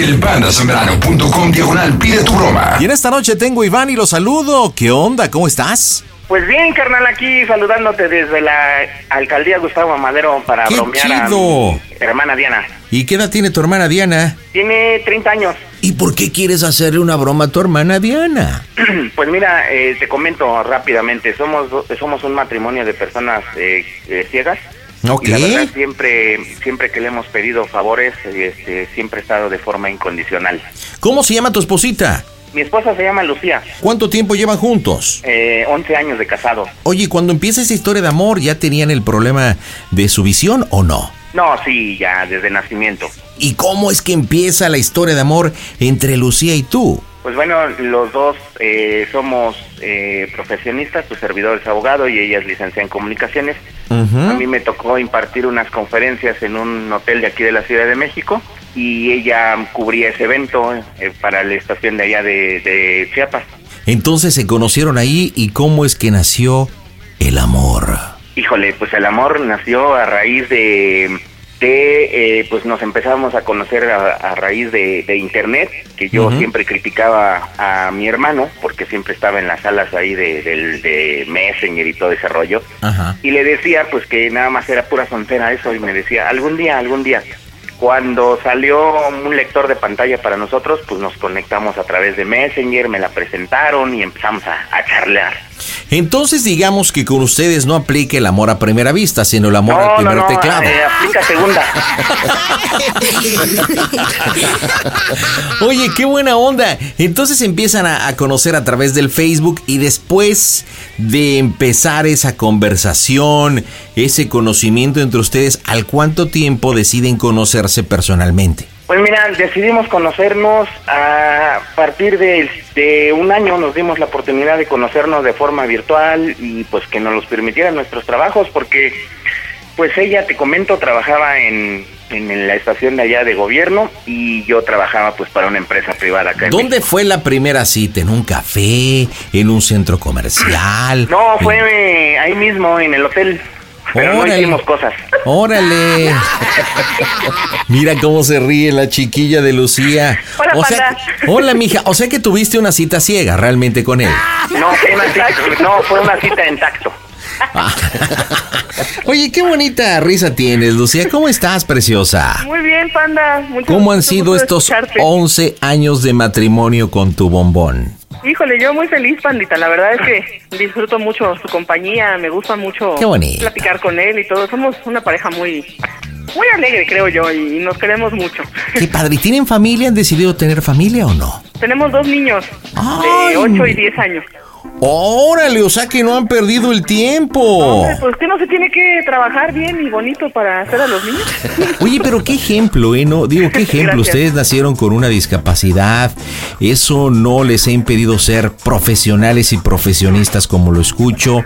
Elpandasambrano.com diagonal pide tu broma. Y en esta noche tengo a Iván y lo saludo. ¿Qué onda? ¿Cómo estás? Pues bien, carnal, aquí saludándote desde la alcaldía Gustavo Madero para ¡Qué bromear a chido! mi hermana Diana. ¿Y qué edad tiene tu hermana Diana? Tiene 30 años. ¿Y por qué quieres hacerle una broma a tu hermana Diana? Pues mira, eh, te comento rápidamente, somos somos un matrimonio de personas eh, eh, ciegas. Ok. Y la verdad siempre siempre que le hemos pedido favores, este, siempre ha estado de forma incondicional. ¿Cómo se llama tu esposita? Mi esposa se llama Lucía, ¿Cuánto tiempo llevan juntos? eh, 11 años de casado. Oye, cuando empieza esa historia de amor, ¿ya tenían el problema de su visión o no? No, sí, ya desde nacimiento. ¿Y cómo es que empieza la historia de amor entre Lucía y tú? Pues bueno, los dos eh, somos eh, profesionistas, tu servidor es abogado y ella es licenciada en comunicaciones. A mí me tocó impartir unas conferencias en un hotel de aquí de la Ciudad de México y ella cubría ese evento eh, para la estación de allá de, de Chiapas. Entonces se conocieron ahí y cómo es que nació el amor. Híjole, pues el amor nació a raíz de, de eh, pues nos empezamos a conocer a, a raíz de, de internet, que yo siempre criticaba a mi hermano, porque siempre estaba en las salas ahí de, Messenger y todo ese rollo, y le decía pues que nada más era pura frontera eso, y me decía, algún día, algún día. Cuando salió un lector de pantalla para nosotros, pues nos conectamos a través de Messenger, me la presentaron y empezamos a, a charlar. Entonces digamos que con ustedes no aplica el amor a primera vista, sino el amor al no, primer no, teclado. eh, aplica segunda. Oye, qué buena onda. Entonces empiezan a, a conocer a través del Facebook y después de empezar esa conversación, ese conocimiento entre ustedes, ¿al cuánto tiempo deciden conocerse personalmente? Pues mira, decidimos conocernos a partir de, de un año, nos dimos la oportunidad de conocernos de forma virtual y pues que nos los permitieran nuestros trabajos porque pues ella, te comento, trabajaba en, en la estación de allá de gobierno y yo trabajaba pues para una empresa privada acá en ¿Dónde fue la primera cita? ¿En un café? ¿En un centro comercial? No, fue ahí mismo en el hotel, pero no Órale. hicimos cosas. órale. Mira cómo se ríe la chiquilla de Lucía. Hola, o sea, hola, mija. O sea que tuviste una cita ciega realmente con él. No, fue una cita, no, fue una cita en tacto. Oye, qué bonita risa tienes, Lucía. ¿Cómo estás, preciosa? Muy bien, panda. Mucho- ¿Cómo han sido estos escucharte. 11 años de matrimonio con tu bombón? Híjole, yo muy feliz, pandita. La verdad es que disfruto mucho su compañía. Me gusta mucho platicar con él y todo. Somos una pareja muy, muy alegre, creo yo, y nos queremos mucho. Qué padre. ¿Y tienen familia? ¿Han decidido tener familia o no? Tenemos dos niños Ay. de 8 y 10 años. Órale, o sea que no han perdido el tiempo. Hombre, pues que no se tiene que trabajar bien y bonito para hacer a los niños. Oye, pero qué ejemplo, ¿eh? No, digo, qué ejemplo. Gracias. Ustedes nacieron con una discapacidad. Eso no les ha impedido ser profesionales y profesionistas como lo escucho.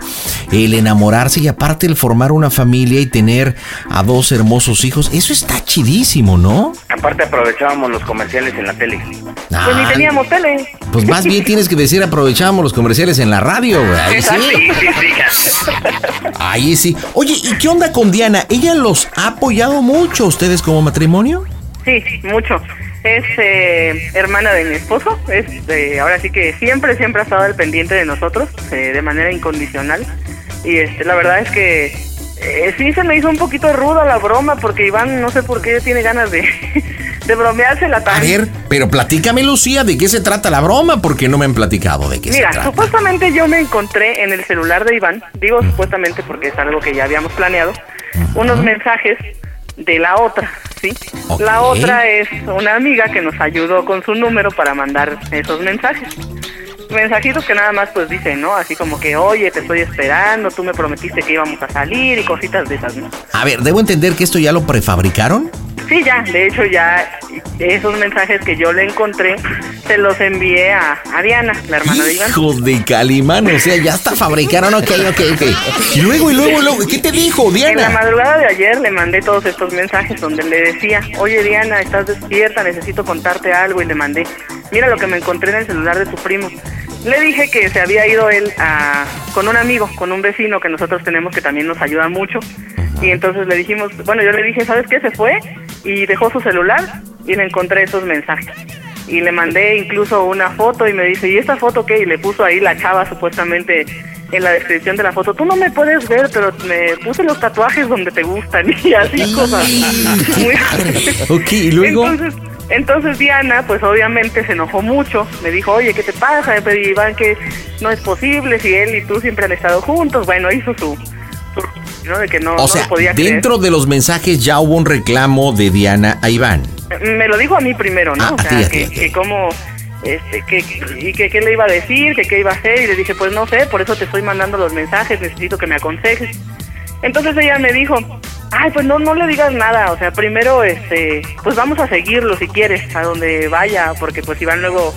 El enamorarse y aparte el formar una familia y tener a dos hermosos hijos. Eso está chidísimo, ¿no? Aparte aprovechábamos los comerciales en la tele. Pues ni Ah, teníamos tele. Pues más bien tienes que decir aprovechamos los comerciales en la radio, güey. Ahí sí. Sí, sí, sí. Ahí sí. Oye, ¿y qué onda con Diana? ¿Ella los ha apoyado mucho ustedes como matrimonio? Sí, mucho. Es eh, hermana de mi esposo. Es eh, ahora sí que siempre, siempre ha estado al pendiente de nosotros, eh, de manera incondicional. Y este, la verdad es que eh, sí se me hizo un poquito ruda la broma, porque Iván no sé por qué tiene ganas de, de bromeársela A tan. ver, pero platícame, Lucía, ¿de qué se trata la broma? Porque no me han platicado de qué Mira, se trata. supuestamente yo me encontré en el celular de Iván, digo supuestamente porque es algo que ya habíamos planeado, unos mensajes de la otra, ¿sí? La otra es una amiga que nos ayudó con su número para mandar esos mensajes. Mensajitos que nada más pues dicen, ¿no? Así como que, oye, te estoy esperando, tú me prometiste que íbamos a salir y cositas de esas, ¿no? A ver, ¿debo entender que esto ya lo prefabricaron? Sí, ya, de hecho ya esos mensajes que yo le encontré se los envié a, a Diana, la hermana de Iván. Hijo de Calimán, o sea, ya está fabricaron, ok, ok, ok. Y luego, y luego, y luego, ¿qué te dijo, En la Diana? madrugada de ayer le mandé todos estos mensajes donde le decía, oye Diana, estás despierta, necesito contarte algo y le mandé, mira lo que me encontré en el celular de tu primo. Le dije que se había ido él a, con un amigo, con un vecino que nosotros tenemos que también nos ayuda mucho. Y entonces le dijimos, bueno, yo le dije, ¿sabes qué? Se fue y dejó su celular y le encontré esos mensajes. Y le mandé incluso una foto y me dice, ¿y esta foto qué? Y le puso ahí la chava supuestamente en la descripción de la foto. Tú no me puedes ver, pero me puse los tatuajes donde te gustan y así cosas. Muy- Ok, y luego. entonces, entonces Diana, pues obviamente se enojó mucho. Me dijo, oye, ¿qué te pasa? Me pedí Iván que no es posible si él y tú siempre han estado juntos. Bueno, hizo su... su- ¿no? De que no, O no sea, podía creer. dentro de los mensajes ya hubo un reclamo de Diana a Iván. Me lo dijo a mí primero, ¿no? Ah, o a sea, ti, a que, ti, a ti. que cómo... Este, que, y que qué le iba a decir, que qué iba a hacer, y le dije, pues no sé, por eso te estoy mandando los mensajes, necesito que me aconsejes. Entonces ella me dijo, ay, pues no, no le digas nada, o sea, primero, este, pues vamos a seguirlo si quieres, a donde vaya, porque pues Iván luego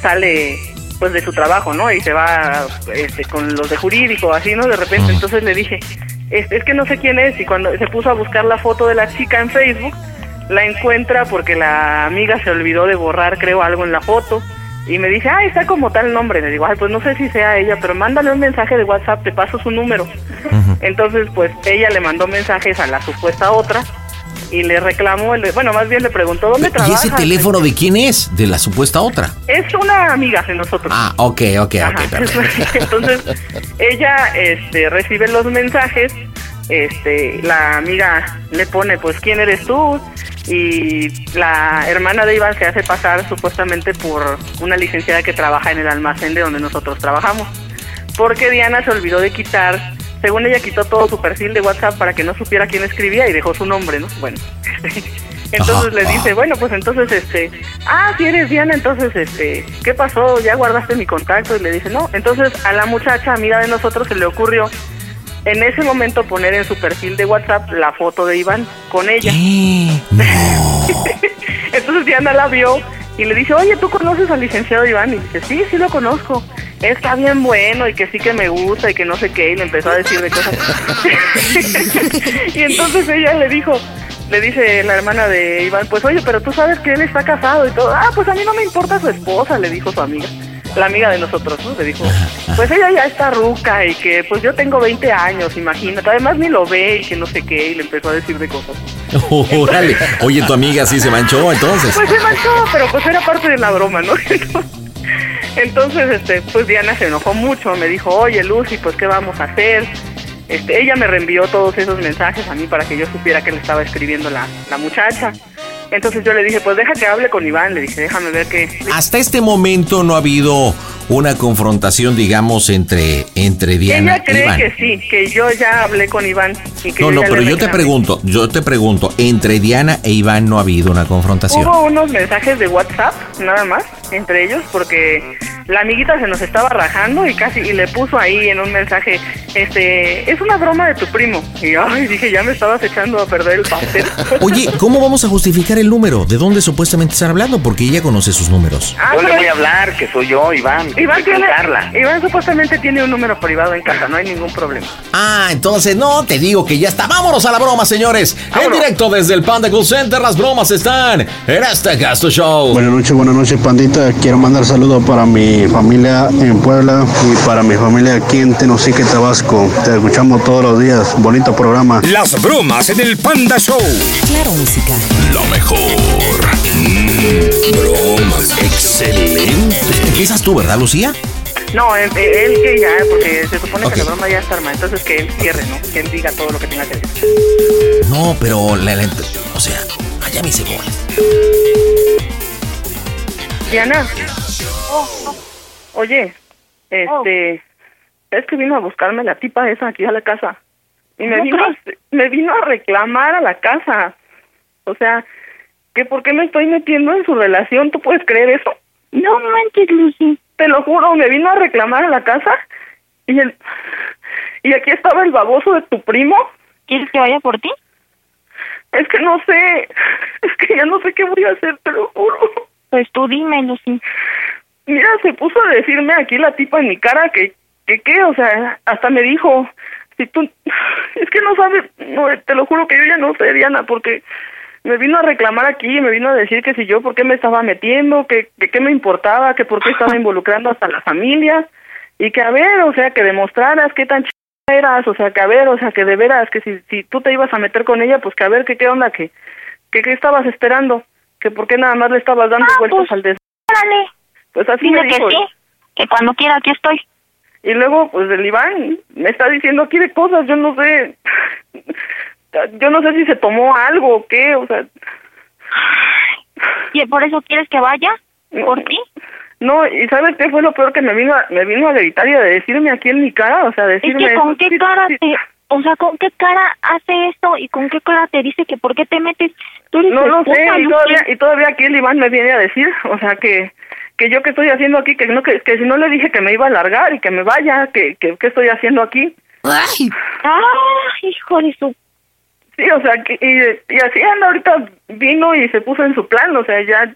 sale pues de su trabajo, ¿no? Y se va este, con los de jurídico, así, ¿no? De repente, entonces le dije, es, es que no sé quién es, y cuando se puso a buscar la foto de la chica en Facebook, la encuentra porque la amiga se olvidó de borrar, creo, algo en la foto. Y me dice, ah, está como tal nombre. Le digo, ay, pues no sé si sea ella, pero mándale un mensaje de WhatsApp, te paso su número. Entonces, pues ella le mandó mensajes a la supuesta otra y le reclamó, bueno, más bien le preguntó, ¿dónde ¿Y trabajas? ese teléfono de quién es? De la supuesta otra. Es una amiga de nosotros. Ah, ok, ok, Ajá. ok, perfecto. Entonces, ella este, recibe los mensajes, este, la amiga le pone, pues, ¿quién eres tú? Y la hermana de Iván se hace pasar supuestamente por una licenciada que trabaja en el almacén de donde nosotros trabajamos. Porque Diana se olvidó de quitar, según ella quitó todo su perfil de WhatsApp para que no supiera quién escribía y dejó su nombre, ¿no? Bueno. Entonces Ajá, le dice, bueno, pues entonces, este, ah, si eres Diana, entonces, este, ¿qué pasó? ¿Ya guardaste mi contacto? Y le dice, no. Entonces a la muchacha, amiga de nosotros, se le ocurrió en ese momento poner en su perfil de WhatsApp la foto de Iván con ella. ¿Qué? No. Entonces Diana la vio y le dice, oye, ¿tú conoces al licenciado Iván? Y dice, sí, sí lo conozco. Está bien bueno y que sí que me gusta y que no sé qué. Y le empezó a decir de cosas. y entonces ella le dijo, le dice la hermana de Iván, pues oye, pero tú sabes que él está casado y todo. Ah, pues a mí no me importa su esposa, le dijo su amiga. La amiga de nosotros, ¿no? Le dijo, pues ella ya está ruca y que pues yo tengo 20 años, imagínate. Además ni lo ve y que no sé qué. Y le empezó a decir de cosas. Órale. Oye, tu amiga sí se manchó entonces. Pues se manchó, pero pues era parte de la broma, ¿no? Entonces, este, pues Diana se enojó mucho, me dijo, oye Lucy, pues qué vamos a hacer. Este, ella me reenvió todos esos mensajes a mí para que yo supiera que le estaba escribiendo la, la muchacha. Entonces yo le dije, pues deja que hable con Iván, le dije, déjame ver qué... Hasta este momento no ha habido una confrontación, digamos, entre, entre Diana Ella cree e Iván. que sí, que yo ya hablé con Iván. Y que No, no, pero yo te pregunto, yo te pregunto, entre Diana e Iván no ha habido una confrontación. Hubo unos mensajes de WhatsApp, nada más, entre ellos, porque la amiguita se nos estaba rajando y casi y le puso ahí en un mensaje, este, es una broma de tu primo. Y ay, dije, ya me estabas echando a perder el pastel. Oye, ¿cómo vamos a justificar el número? ¿De dónde supuestamente están hablando? Porque ella conoce sus números. Ah, Yo le voy a hablar, que soy yo, Iván. Iván, tiene, Carla. Iván supuestamente tiene un número privado en casa, no hay ningún problema. Ah, entonces no te digo que ya está. Vámonos a la broma, señores. En directo desde el Panda Cool Center, las bromas están en este Gasto Show. Buenas noches, buenas noches, pandita. Quiero mandar saludos para mi familia en Puebla y para mi familia aquí en Tenosique, Tabasco. Te escuchamos todos los días. Bonito programa. Las bromas en el Panda Show. Claro, música. Lo mejor. Mm, bromas. Excelente. Empiezas tú, ¿verdad, Lucía? No, él, él que ya, porque se supone que la broma ya está armada, entonces que él cierre, ¿no? Que él diga todo lo que tenga que decir. No, pero la, la- o sea, allá me hice bolas. Diana. Oye, este, es que vino a buscarme la tipa esa aquí a la casa. Y me vino, a, me vino a reclamar a la casa. O sea, que por qué me estoy metiendo en su relación, ¿tú puedes creer eso? No manches, Lucy. Te lo juro, me vino a reclamar a la casa y el y aquí estaba el baboso de tu primo. ¿Quieres que vaya por ti? Es que no sé, es que ya no sé qué voy a hacer, te lo juro. Pues tú dime, Lucy. Mira, se puso a decirme aquí la tipa en mi cara que, que qué, o sea, hasta me dijo, si tú, es que no sabes, no, te lo juro que yo ya no sé, Diana, porque me vino a reclamar aquí, me vino a decir que si yo, por qué me estaba metiendo, que, que qué me importaba, que por qué estaba involucrando hasta la familia, y que a ver, o sea, que demostraras qué tan ch eras, o sea, que a ver, o sea, que de veras, que si, si tú te ibas a meter con ella, pues que a ver, que qué onda, que, que qué estabas esperando, que por qué nada más le estabas dando Ah, vueltas pues, al des... Órale. Pues así Dile me que sí. Que cuando quiera aquí estoy. Y luego, pues el Iván me está diciendo aquí de cosas, yo no sé, yo no sé si se tomó algo o qué, o sea, ¿Y por eso quieres que vaya? ¿Por ti? no, y ¿sabes qué fue lo peor que me vino a, me vino a gritar y a decirme aquí en mi cara? O sea, Es decirme... que con eso, qué sí, cara sí. te... O sea, ¿con qué cara hace esto y con qué cara te dice que por qué te metes? Tú eres No lo sé, y todavía, y todavía aquí el Iván me viene a decir, o sea, que que yo qué estoy haciendo aquí, que no que, que si no le dije que me iba a largar y que me vaya, que que qué estoy haciendo aquí. Ah, hijo de su... Sí, o sea, que, y, y así anda ahorita vino y se puso en su plan, o sea, ya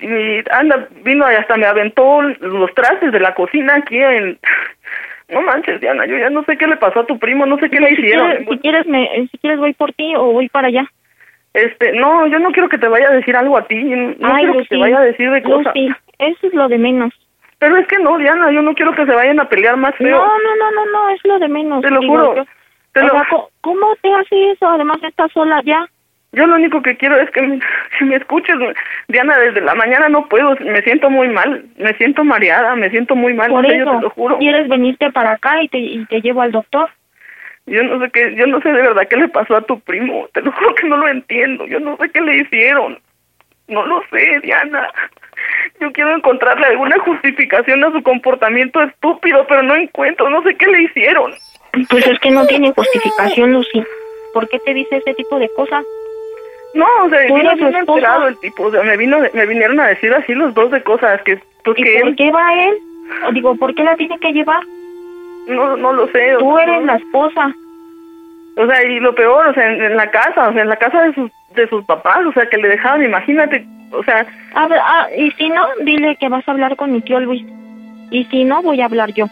y anda vino y hasta me aventó los trastes de la cocina aquí en no manches Diana yo ya no sé qué le pasó a tu primo no sé qué le Si hicieron quieres, si quieres, me, si quieres voy por ti o voy para allá. este no yo no quiero que te vaya a decir algo a ti no Ay, quiero que te vaya a decir de cosas Lucy, eso es lo de menos. pero es que no Diana yo no quiero que se vayan a pelear más feo No, no, no, no, no, es lo de menos. Te lo Digo, juro, yo- te o lo- sea, ¿cómo- ¿Cómo te hace eso? Además estás sola ya. Yo lo único que quiero es que me, que me escuches Diana desde la mañana no puedo me siento muy mal me siento mareada me siento muy mal Por serio, eso, te lo juro quieres venirte para acá y te, y te llevo al doctor. Yo no sé qué, yo no sé de verdad qué le pasó a tu primo. Te lo juro que no lo entiendo. Yo no sé qué le hicieron. No lo sé, Diana. Yo quiero encontrarle alguna justificación a su comportamiento estúpido, pero no encuentro. No sé qué le hicieron. Pues es que no tiene justificación, Lucy. ¿Por qué te dice ese tipo de cosas? No, o sea, vino bien el tipo. O sea, me vino, me vinieron a decir así los dos de cosas que, pues ¿Y que por él, qué va él? O digo, ¿por qué la tiene que llevar? no, no lo sé. Tú eres la esposa. O sea, y lo peor, o sea, en, en la casa, o sea, en la casa de sus, de sus papás, o sea, que le dejaban, imagínate, o sea, A ver, ah, y si no, dile que vas a hablar con mi tío Luis. Y si no, voy a hablar yo.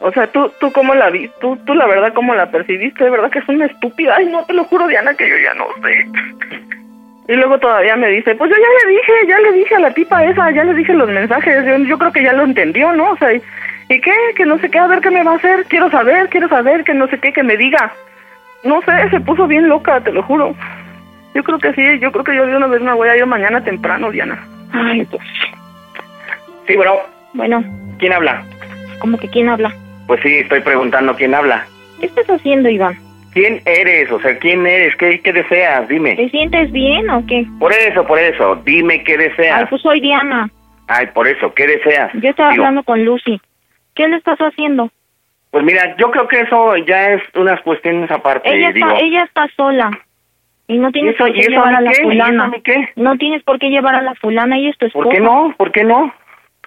O sea, tú, tú cómo la viste, tú, tú la verdad cómo la percibiste, de verdad que es una estúpida. Ay, no, te lo juro, Diana, que yo ya no sé. Y luego todavía me dice, pues yo ya le dije, ya le dije a la tipa esa, ya le dije los mensajes, yo, yo creo que ya lo entendió, ¿no? O sea, ¿y, ¿y qué? Que no sé qué, a ver qué me va a hacer, quiero saber, quiero saber, que no sé qué, que me diga. No sé, se puso bien loca, te lo juro. Yo creo que sí, yo creo que yo de una vez me voy a ir mañana temprano, Diana. Ay, pues, Sí, bueno, bueno, ¿quién habla? como que quién habla. Pues sí, estoy preguntando quién habla. ¿Qué estás haciendo, Iván? ¿Quién eres? O sea, ¿quién eres? ¿Qué, qué deseas? Dime. ¿Te sientes bien o qué? Por eso, por eso. Dime qué Ay, deseas. pues soy Diana. Ay, por eso, ¿qué deseas? Yo estaba Digo, hablando con Lucy. ¿Qué le estás haciendo? Pues mira, yo creo que eso ya es unas cuestiones aparte. ella digo. está, ella está sola. Y no tienes eso- por qué y llevar a la qué? ¿Y fulana. qué? No tienes por qué llevar a la fulana y es tu esposa. ¿Por qué no? ¿Por qué no?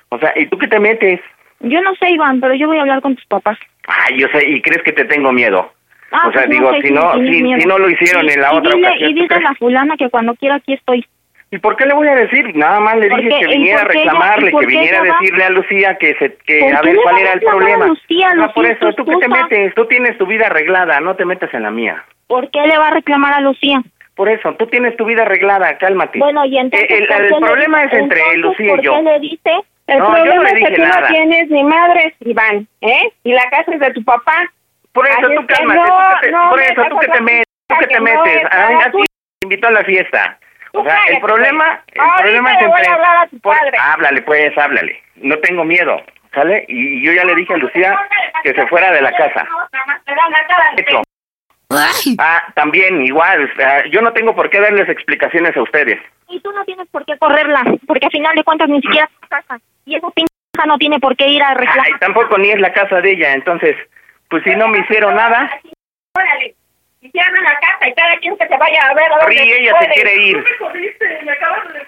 O sea, ¿y tú qué te metes? Yo no sé, Iván, pero yo voy a hablar con tus papás. Ay, yo sé, ¿y crees que te tengo miedo? Ah, o sea, pues digo, sé si no, si, si no lo hicieron Y- en la y otra dile, ocasión. Y ¿tú dile a la fulana que cuando quiera aquí estoy. ¿Y por qué le voy a decir? Nada más le Porque- dije que ¿y viniera a por ella- reclamarle, por que viniera a decirle a Lucía que se que ¿Por a ver cuál era el problema. Lucía? Ah, por Lucía es eso, tu ¿tú qué te metes? Tú tienes tu vida arreglada, no te metas en la mía. ¿Por qué le va a reclamar a Lucía? Por eso, tú tienes tu vida arreglada, cálmate. Bueno, y entonces... Eh, el, ¿por el qué le- problema es entre entonces, Lucía ¿por y yo. qué le dice? El No, yo no problema le es que tú nada. no tienes ni madres, Iván, ¿eh? Y la casa es de tu papá. Por eso, Así tú cálmate, no, tú que te- no por eso, tú que a te metes, tú que que te no metes. Ah, te invitó a la fiesta. O sea, el problema, pues. el Ahorita problema es a entre... a por- háblale, pues, háblale. No tengo miedo, ¿sale? Y, y yo ya le dije a Lucía que se fuera de la casa. Hecho. Ah, también, igual. sea, yo no tengo por qué darles explicaciones a ustedes. Y tú no tienes por qué correrla, porque al final de cuentas ni siquiera es tu casa. Y esa pincha no tiene por qué ir a reclamar. Ay, tampoco ni es la casa de ella, entonces, pues si no me hicieron nada, Órale, y cierran la casa y cada quien que se vaya a ver a dónde Ri, ella puede. se quiere ir.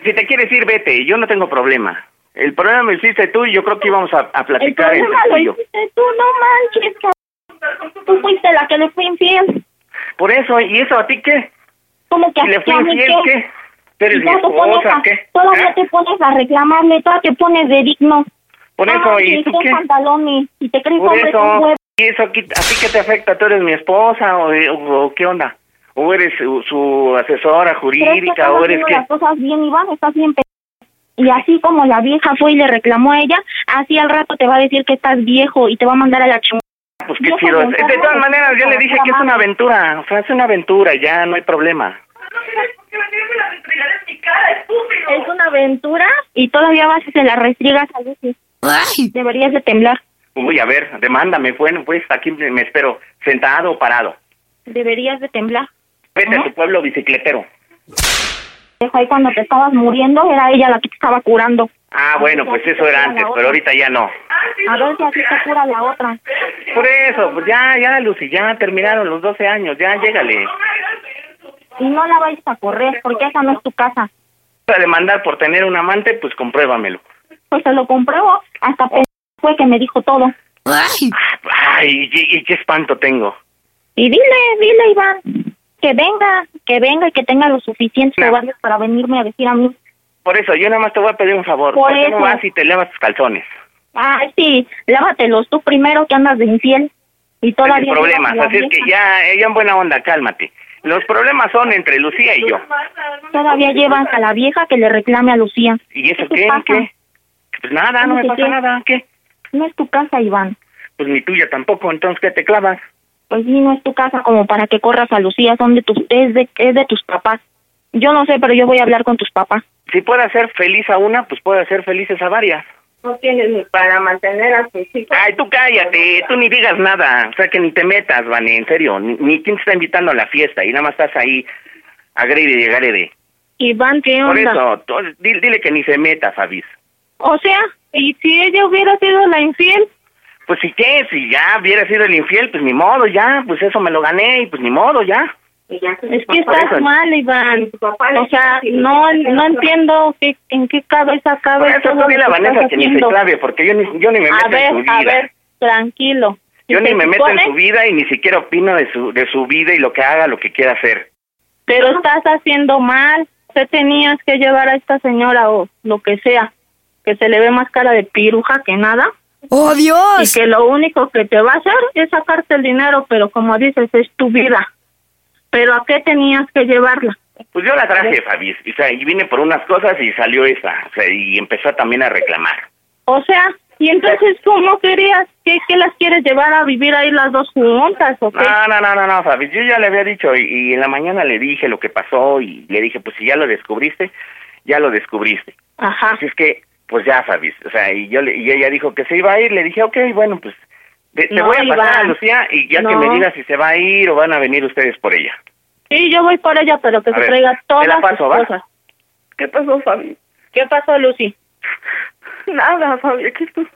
Si te quieres ir, vete, yo no tengo problema. El problema me hiciste tú y yo creo que íbamos a, a El platicar entre problema tú lo y yo. hiciste tú, no manches, cabrón. Tú fuiste la que le fue infiel. Por eso, ¿y eso a ti qué? ¿Cómo que Si le fui infiel, ¿qué? ¿Tú eres mi esposa, a- qué? Todavía ¿Eh? te pones a reclamarle, todavía te pones de digno. Por Ah, eso, ¿y tú qué? pantalones. Y te crees Por eso. ¿y eso aquí- a ti qué te afecta? ¿Tú eres mi esposa o, o- o qué onda? ¿O eres su, su asesora Crees que jurídica o eres qué? las cosas bien, Iván, estás bien Y así como la vieja fue y le reclamó a ella, así al rato te va a decir que estás viejo y te va a mandar a la chingada. Pues qué chido. De todas maneras, yo le dije que es una aventura. O sea, es una aventura, ya no hay problema. Es una aventura y todavía vas y se la restriegas a Lucy. Deberías de temblar. Uy, a ver, demándame. Bueno, pues aquí me me espero, sentado o parado. Deberías de temblar. Vete a tu pueblo bicicletero. Dejo ahí cuando te estabas muriendo, era ella la que te estaba curando. Ah, bueno, pues eso era antes, pero ahorita ya no. A ver si así te cura la otra. Por eso, pues ya, ya, Lucy, ya terminaron los 12 años, ya, llégale. Y no la vayas a correr, porque esa no es tu casa. Para demandar por tener un amante, pues compruébamelo. Pues se lo compruebo. Hasta fue que me dijo todo. Ay, y, y qué espanto tengo. Y dile, dile, Iván, que venga, que venga y que tenga los suficientes No. para venirme a decir a mí. Por eso, yo nada más te voy a pedir un favor. Por ¿Por qué no eso. vas y te lavas tus calzones? Ay, sí, lávatelos tú primero que andas de infiel. Y todavía... Sin problemas, así es que ya, ella en buena onda, cálmate. Los problemas son entre Lucía y yo. Todavía llevas a la vieja que le reclame a Lucía. ¿Y eso ¿Qué qué? pasa? ¿Qué? Pues nada, no me ¿Cómo que pasa qué? nada. ¿Qué? No es tu casa, Iván. Pues ni tuya tampoco, entonces ¿qué te clavas? Pues sí, no es tu casa como para que corras a Lucía, son de tus, es de, es de tus papás. Yo no sé, pero yo voy a hablar con tus papás. Si puede hacer feliz a una, pues puede hacer felices a varias. No tienes ni para mantener a tus hijos. Ay, tú cállate, tú ni digas nada. O sea, que ni te metas, Vane, en serio. Ni, ni quién te está invitando a la fiesta y nada más estás ahí, agrede y llegaré de. Iván, ¿qué Por onda? eso, tú- dile, dile que ni se meta, Fabis. O sea, ¿y si ella hubiera sido la infiel? Pues si qué, si ya hubiera sido el infiel, pues ni modo, ya, pues eso me lo gané y pues ni modo, ya. Y ya Es que Por estás eso. mal, Iván. O sea, no no entiendo qué, en qué cabeza Por cabe eso todo tú lo dile a que Vanessa estás que ni se haciendo. clave, porque yo ni, yo ni me meto A ver, en su vida. a ver, tranquilo. yo ni me meto en su vida y ni siquiera opino de su, de su vida y lo que haga, lo que quiera hacer. Pero estás haciendo mal. Usted tenías que llevar a esta señora o lo que sea, que se le ve más cara de piruja que nada. ¡Oh, Y Dios! que lo único que te va a hacer es sacarte el dinero, pero como dices, es tu vida. Pero ¿a qué tenías que llevarla? Pues yo la traje, Fabi, o sea, y vine por unas cosas y salió esa, o sea, y empezó también a reclamar. O sea, ¿y entonces cómo querías? ¿Qué, qué las quieres llevar a vivir ahí las dos juntas o qué? No, no, no, no, no, Fabi, yo ya le había dicho y, y en la mañana le dije lo que pasó y le dije, pues si ya lo descubriste, ya lo descubriste. Ajá. Así es que, pues ya, Fabi, o sea, y yo le, y ella dijo que se iba a ir, le dije, ok, bueno, pues Te, te voy a pasar Iván. a Lucía y ya que me digas si se va a ir o van a venir ustedes por ella. Sí, yo voy por ella, pero que A se ver, traiga todas la sus paso, ¿va? cosas. ¿Qué pasó, Fabi? ¿Qué pasó, Lucy? Nada, Fabi, aquí estoy.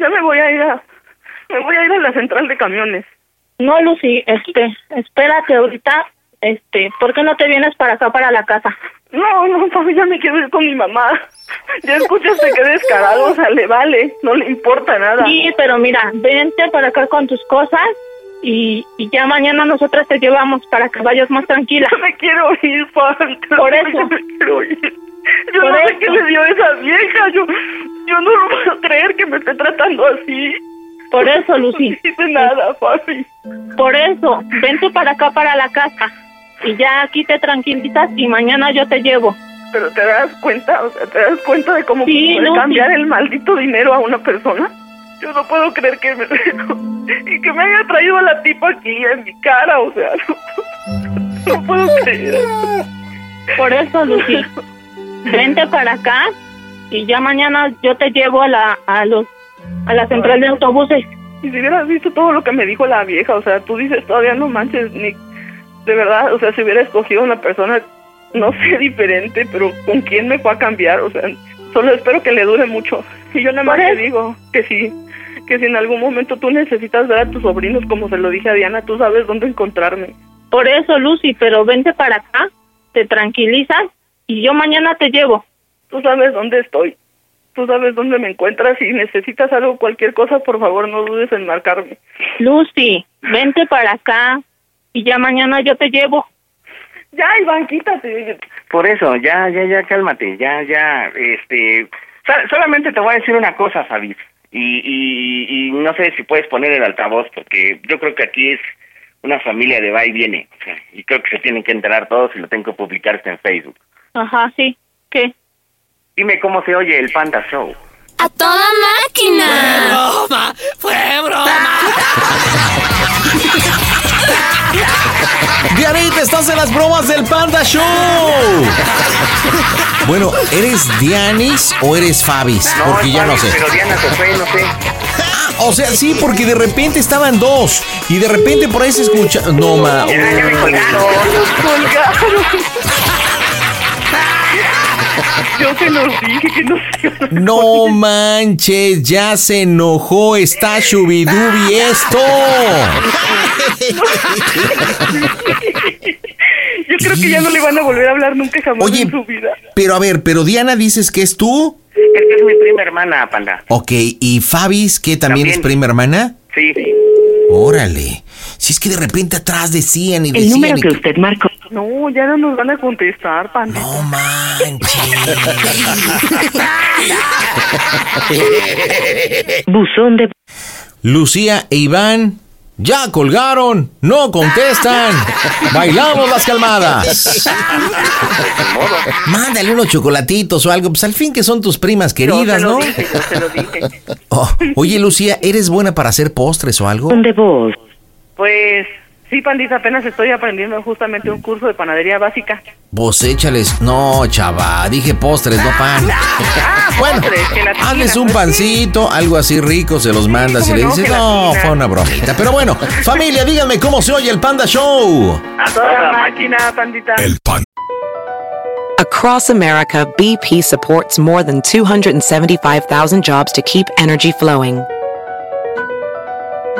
Ya me voy a ir a... Me voy a ir a la central de camiones. No, Lucy, este, espérate ahorita, este, ¿por qué no te vienes para acá, para la casa? No, no, Fabi, ya me quiero ir con mi mamá. Ya escuchaste que descarado, o sea, le vale, no le importa nada. Sí, pero mira, vente para acá con tus cosas y, y ya mañana nosotras te llevamos para que vayas más tranquila. me quiero ir, te Por eso. me quiero ir. Yo Por no sé eso. qué le dio a esa vieja. Yo, yo no lo puedo creer que me esté tratando así. Por eso, Lucy. No hice nada, Fabi. Por eso, vente para acá, para la casa. Y ya aquí te tranquilizas y mañana yo te llevo. Pero te das cuenta, o sea, te das cuenta de cómo Sí, puede no, cambiar sí. el maldito dinero a una persona. Yo no puedo creer que me y que me haya traído a la tipa aquí en mi cara, o sea, no, no puedo creer. Por eso, Lucy, vente para acá y ya mañana yo te llevo a la, a los, a la central de autobuses. Y si hubieras visto todo lo que me dijo la vieja, o sea, tú dices todavía no manches, Nick. De verdad, o sea, si hubiera escogido una persona, no sé, diferente, pero ¿con quién me fue a cambiar? O sea, solo espero que le dure mucho. Y yo nada más te digo que sí, que si en algún momento tú necesitas ver a tus sobrinos, como se lo dije a Diana, tú sabes dónde encontrarme. Por eso, Lucy, pero vente para acá, te tranquilizas y yo mañana te llevo. Tú sabes dónde estoy. Tú sabes dónde me encuentras. Si necesitas algo, cualquier cosa, por favor, no dudes en marcarme. Lucy, vente para acá y ya mañana yo te llevo. Ya, Iván, quítate. Por eso, ya, ya, ya, cálmate, ya, ya, este, so- solamente te voy a decir una cosa, Fabi, y, y, y no sé si puedes poner el altavoz, porque yo creo que aquí es una familia de va y viene, y creo que se tienen que enterar todos y lo tengo que publicar hasta en Facebook. Ajá, sí. ¿Qué? Dime cómo se oye el Panda Show. ¡A toda máquina! broma! ¡Fue broma! Dianita, estás en las bromas del Panda Show. Bueno, ¿eres Dianis o eres Fabis? Porque ya no sé. Pero Diana se fue, no sé. O sea, sí, porque de repente estaban dos y de repente por ahí se escucha. No, ma. Ya, ya me colgaron. colgaron. Yo te lo dije que no se No manches, ya se enojó, está chubidubi esto. Yo creo que ya no le van a volver a hablar nunca jamás Oye, en su vida. Pero a ver, pero Diana dices que es tú. Es que es mi prima hermana, Panda. Ok, ¿y Fabis, que también, es prima hermana? Sí, sí. Órale. Si es que de repente atrás decían y El decían. número y que usted marcó. No, ya no nos van a contestar, panda. No manches. Buzón de. Lucía e Iván ya colgaron, no contestan. Bailamos las calmadas. Mándale unos chocolatitos o algo, pues al fin que son tus primas queridas, yo ¿no? te lo dije, yo te lo dije. Oh, oye, Lucía, ¿eres buena para hacer postres o algo? de voz. Pues sí, pandita, apenas estoy aprendiendo justamente un curso de panadería básica. Vos échales. No, chava, dije postres, no pan. Bueno, postres, hazles un pues, pancito, algo así rico, se los mandas y le no, dices, no, gelatina". fue una bromita. Pero bueno, familia, díganme cómo se oye el Panda Show. A toda máquina, pandita. Across America, BP supports more than 275,000 jobs to keep energy flowing.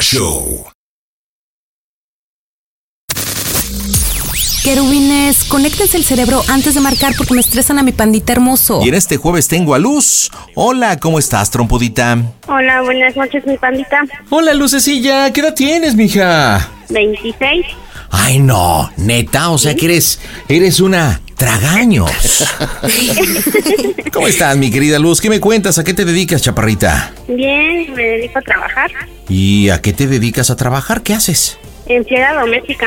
Show. Querubines, conéctense el cerebro antes de marcar porque me estresan a mi pandita hermoso. Y en este jueves tengo a Luz. Hola, ¿cómo estás, trompudita? Hola, buenas noches, mi pandita. Hola, Lucecilla. ¿Qué edad tienes, mija? 26. Ay, no, neta, o sea que eres, eres una tragaños. ¿Cómo estás, mi querida Luz? ¿Qué me cuentas? ¿A qué te dedicas, chaparrita? Bien, me dedico a trabajar. ¿Y a qué te dedicas a trabajar? ¿Qué haces? Empleada doméstica.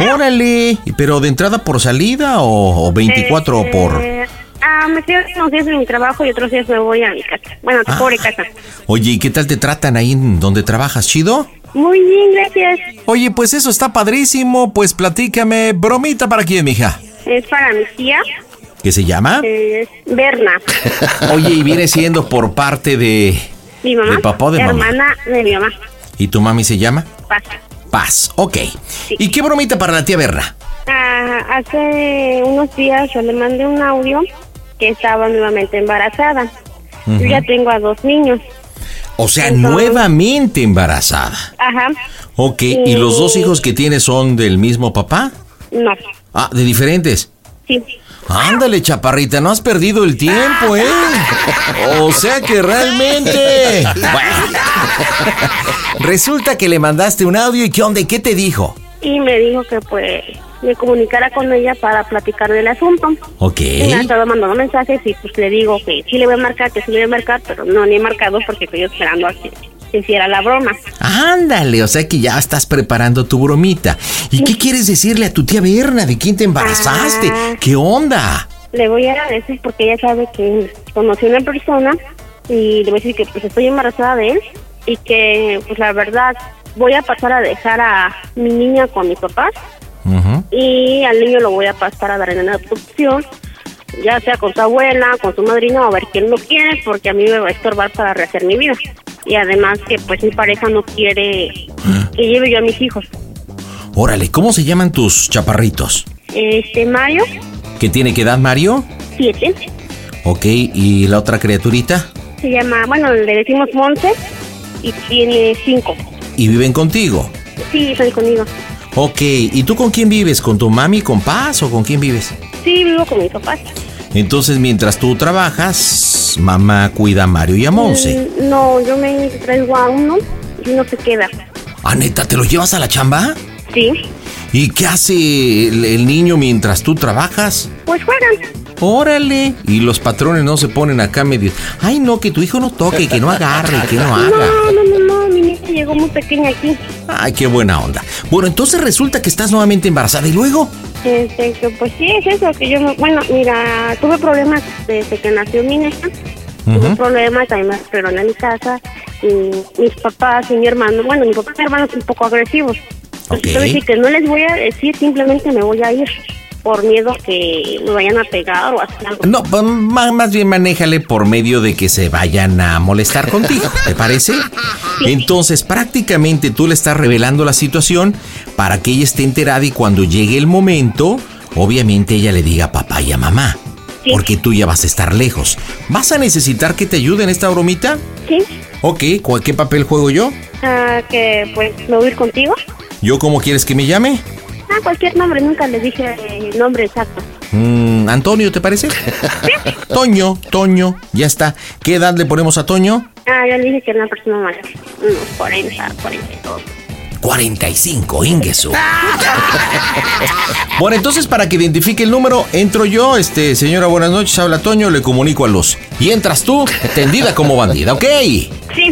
Órale, ¿pero de entrada por salida o, o 24 Eh, por...? Ah, me quedo unos días en mi trabajo y otros días me voy a mi casa. Bueno, a tu Ah. pobre casa. Oye, ¿y qué tal te tratan ahí en donde trabajas? ¿Chido? Muy bien, gracias. Oye, pues eso está padrísimo. Pues platícame, bromita para quién, mija. Es para mi tía. ¿Qué se llama? Es Berna. Oye, y viene siendo por parte de... Mi mamá. ¿De papá o de mamá? hermana de mi mamá. ¿Y tu mami se llama? Paz. Paz, ok. ¿Y qué bromita para la tía Berna? Ah, hace unos días yo le mandé un audio que estaba nuevamente embarazada. Yo ya tengo a dos niños. O sea, Entonces- nuevamente embarazada. Ajá. Ok, ¿y los dos hijos que tienes son del mismo papá? No. Ah, de diferentes. Sí. Ándale, chaparrita, no has perdido el tiempo, ¿eh? O sea que realmente... Bueno. Resulta que le mandaste un audio y ¿qué onda? ¿Y ¿Qué te dijo? Y me dijo que pues me comunicara con ella para platicar del asunto. Ok. Y me ha estado mandando mensajes y pues le digo que sí le voy a marcar, que sí le voy a marcar, pero no ni he marcado porque estoy esperando a que hiciera la broma. Ándale, o sea que ya estás preparando tu bromita. ¿Y qué quieres decirle a tu tía Berna? ¿De quién te embarazaste? Ah. ¿Qué onda? Le voy a decir porque ella sabe que conocí a una persona y le voy a decir que pues estoy embarazada de él y que pues la verdad voy a pasar a dejar a mi niña con mis papás y al niño lo voy a pasar a dar en adopción, ya sea con su abuela, con su madrina o a ver quién lo quiere, porque a mí me va a estorbar para rehacer mi vida. Y además que pues mi pareja no quiere que lleve yo a mis hijos. Órale, ¿cómo se llaman tus chaparritos? Este Mario, ¿Qué tiene que edad Mario? siete, Ok, ¿y la otra criaturita? se llama, bueno, le decimos Monse y tiene cinco. ¿Y viven contigo? Sí, están conmigo. Ok, ¿y tú con quién vives? ¿Con tu mami, con Paz o con quién vives? Sí, vivo con mis papás. Entonces, mientras tú trabajas, mamá cuida a Mario y a Monse. Mm, No, yo me traigo a uno y uno se queda. Ah, neta, ¿te lo llevas a la chamba? Sí, ¿Y qué hace el, el niño mientras tú trabajas? pues juegan. Órale. Y los patrones no se ponen acá medio. Ay, no, que tu hijo no toque, que no agarre, que no haga. No, no, no, no, mi niña llegó muy pequeña aquí. Ay, qué buena onda. Bueno, entonces resulta que estás nuevamente embarazada y luego. Este, pues sí, es eso, que yo, bueno, mira, tuve problemas desde que nació mi niña. Tuve problemas, me esperaron en mi casa. Y mis papás y mi hermano, bueno, mi papá y mi hermano son un poco agresivos. Entonces, yo decir que no les voy a decir, simplemente me voy a ir por miedo a que me vayan a pegar o hacer algo. No, pa- ma- más bien manéjale por medio de que se vayan a molestar contigo, ¿te parece? Entonces prácticamente tú le estás revelando la situación para que ella esté enterada y cuando llegue el momento, obviamente ella le diga a papá y a mamá. Porque tú ya vas a estar lejos. ¿Vas a necesitar que te ayude en esta bromita? Sí, Ok, ¿cuál- ¿qué papel juego yo? ah, que pues me voy a ir contigo. ¿Yo cómo quieres que me llame? Ah, cualquier nombre, nunca les dije el nombre exacto. Mm, Antonio, ¿te parece? Toño, Toño, ya está. ¿Qué edad le ponemos a Toño? Ah, yo le dije que era una persona mayor, unos 40, 42. 45, Ingesu. Bueno, entonces para que identifique el número, entro yo, este, señora, buenas noches, habla Toño, le comunico a Luz. Y entras tú, tendida como bandida, ¿ok? Sí.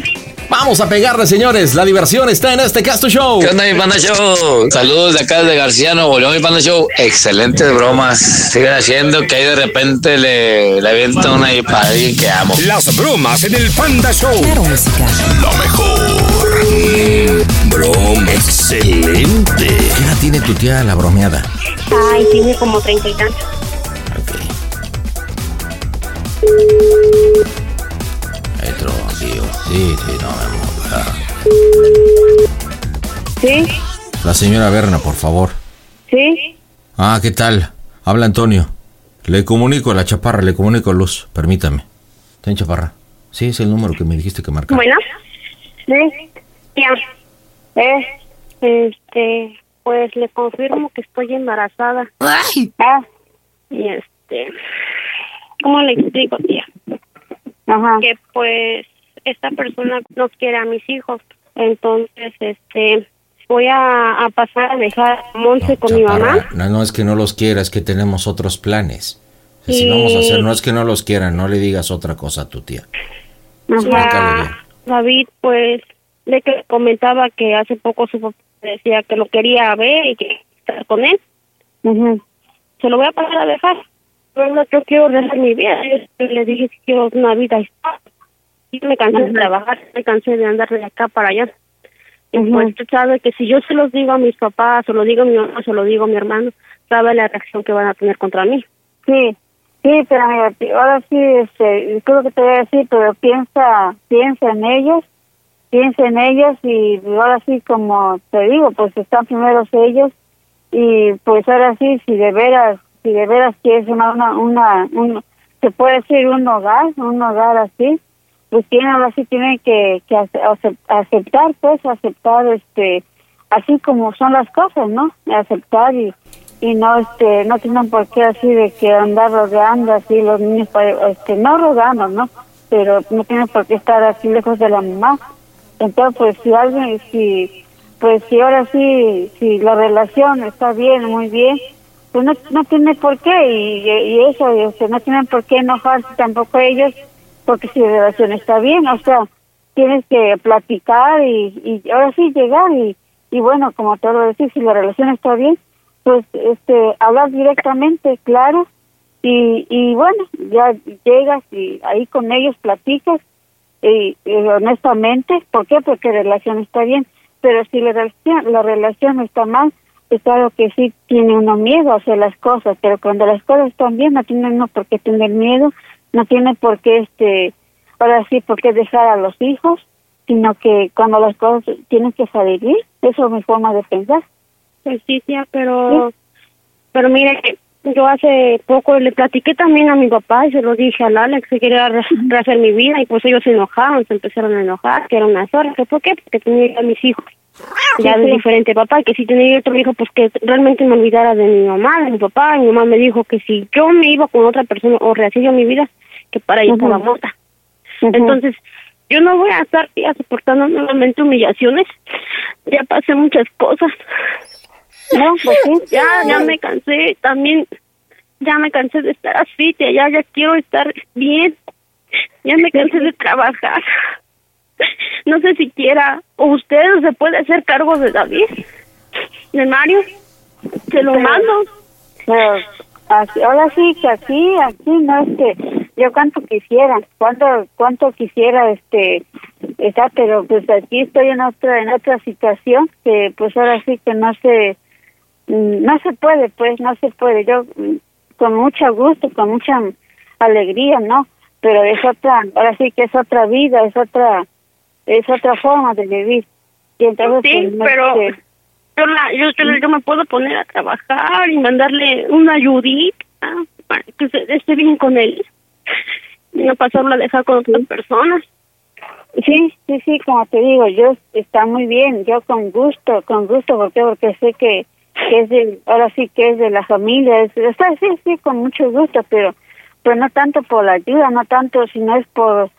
Vamos a pegarle, señores, la diversión está en este Casto Show. ¿Qué onda, mi Panda Show? Saludos de acá de García, Nuevo León, mi Panda Show. Excelentes bromas. Siguen haciendo que ahí de repente le, le avienta una y para alguien que amo. Las bromas en el Panda Show. Lo mejor. Mm, broma. Excelente. ¿Qué edad tiene tu tía la bromeada? Ay, tiene como treinta y tantos. Sí, sí, no, mi amor. Ah. Sí, La señora Berna, por favor. sí. Ah, ¿qué tal? Habla Antonio. Le comunico a la chaparra, le comunico a Luz. Permítame. Ten chaparra. Sí, es el número que me dijiste que marcar. Bueno, sí, ya. Eh, este, pues le confirmo que estoy embarazada. ¡Ay! Ah, y este, ¿cómo le explico, tía? Ajá. Que pues esta persona no quiere a mis hijos. Entonces, este, voy a, a pasar a dejar a Monse con mi mamá. No, no es que no los quiera, es que tenemos otros planes. Si Y- vamos a hacer, no es que no los quieran, no le digas otra cosa a tu tía. Ajá. David, pues, de que comentaba que hace poco su papá decía que lo quería ver y que estar con él. Se lo voy a pasar a dejar. No, yo quiero dejar mi vida. Yo le dije que quiero una vida. Y me cansé de trabajar, me cansé de andar de acá para allá. Y pues usted sabe que si yo se los digo a mis papás, o lo digo a mi mamá, o lo digo a mi hermano, sabe la reacción que van a tener contra mí. Sí, sí, pero mira, ahora sí, este, creo que te voy a decir, pero piensa, piensa en ellos, piensa en ellos y ahora sí, como te digo, pues están primeros ellos y pues ahora sí, si de veras, si de veras quieres una, una, una, un, se puede decir un hogar, un hogar así, pues tiene, ahora sí tiene que, que ace- acep- aceptar, pues, aceptar, este, así como son las cosas, ¿no? Aceptar y, y no, este, no tienen por qué así de que andar rodeando así los niños, este, no rogando, ¿no? Pero no tienen por qué estar así lejos de la mamá. Entonces, pues, si alguien, si, pues, si ahora sí, si la relación está bien, muy bien, pues no, no tiene por qué, y, eso, y, este, no tienen por qué enojarse tampoco ellos, porque si la relación está bien, o sea, tienes que platicar y, y ahora sí llegar y, y bueno, como te lo decir, si la relación está bien, pues este hablar directamente, claro, y, y bueno, ya llegas y ahí con ellos platicas y, y honestamente, ¿por qué? Porque la relación está bien, pero si la relación, la relación está mal, claro que sí tiene uno miedo a hacer las cosas, pero cuando las cosas están bien no tiene uno por qué tener miedo, no tiene por qué este, ahora sí, por qué dejar a los hijos, sino que cuando las cosas tienen que salir bien, eso es mi forma de pensar. Pues sí, tía, pero, pero mire yo hace poco le platiqué también a mi papá y se lo dije al Alex que quería re- rehacer mi vida y pues ellos se enojaron, se empezaron a enojar, que era una zorra, que por qué, porque tenía a mis hijos. Ya de diferente papá, que si tenía otro hijo, pues que realmente me olvidara de mi mamá, de mi papá. Mi mamá me dijo que si yo me iba con otra persona o rehacía mi vida, que para ella Ujú. estaba muerta. Entonces, yo no voy a estar tía, soportando nuevamente humillaciones. Ya pasé muchas cosas. No, pues sí. Ya, ya me cansé. También, ya me cansé de estar así, tía. Ya, ya quiero estar bien. Ya me cansé de trabajar. No sé si quiera, o usted se puede hacer cargo de David, de Mario. Se lo mando. Así- ahora sí que aquí, aquí no es que yo cuánto quisiera, cuánto, cuánto quisiera este estar, pero pues aquí estoy en otra, en otra situación que pues ahora sí que no se, mm, no se puede, pues no se puede. Yo mm, con mucho gusto, con mucha alegría, ¿no? Pero es otra, ahora sí que es otra vida, es otra, es otra forma de vivir. Y entonces, Sí, pues, no pero yo, la, yo, yo, yo me puedo poner a trabajar y mandarle una ayudita para que se esté bien con él. Y no pasarlo a dejar con otras personas. Sí, sí, sí, como te digo, yo está muy bien, yo con gusto, con gusto, porque porque sé que, que es de, ahora sí que es de la familia, es, está, sí, sí, con mucho gusto, pero pero no tanto por la ayuda, no tanto, sino es por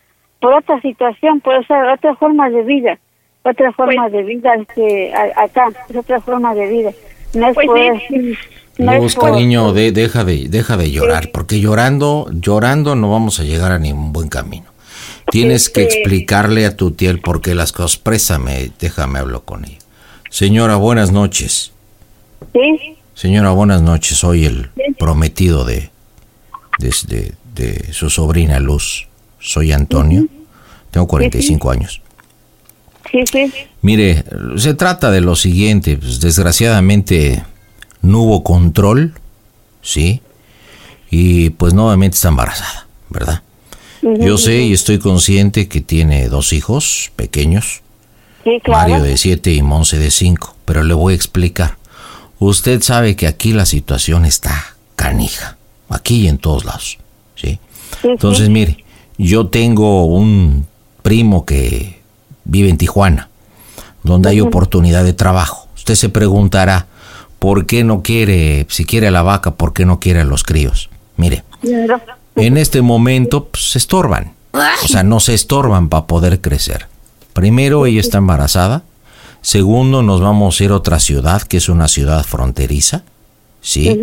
por otra situación, por esa otra forma de vida, otra forma de vida a- acá, es otra forma de vida, no es Pues por sí. no es por- cariño, de- deja, de, deja de llorar, porque llorando, llorando no vamos a llegar a ningún buen camino. Tienes que Este- explicarle a tu tía el por qué las cosas. Présame, déjame hablo con ella. Señora, buenas noches. Sí, Señora, buenas noches. Soy el prometido de, de, de- de su sobrina Luz. Soy Antonio. Tengo 45 años. sí, sí, Mire, se trata de lo siguiente. pues, desgraciadamente no hubo control, ¿sí? Y pues nuevamente está embarazada, ¿verdad? Yo sé y estoy consciente que tiene dos hijos pequeños, sí, claro. Mario de 7 y Monse de 5, pero le voy a explicar. Usted sabe que aquí la situación está canija, aquí y en todos lados, ¿sí? Entonces, mire, yo tengo un primo que vive en Tijuana, donde hay oportunidad de trabajo. Usted se preguntará, ¿por qué no quiere, si quiere a la vaca, por qué no quiere a los críos? Mire, en este momento pues, se estorban. O sea, no se estorban para poder crecer. Primero, ella está embarazada. Segundo, nos vamos a ir a otra ciudad, que es una ciudad fronteriza. ¿Sí?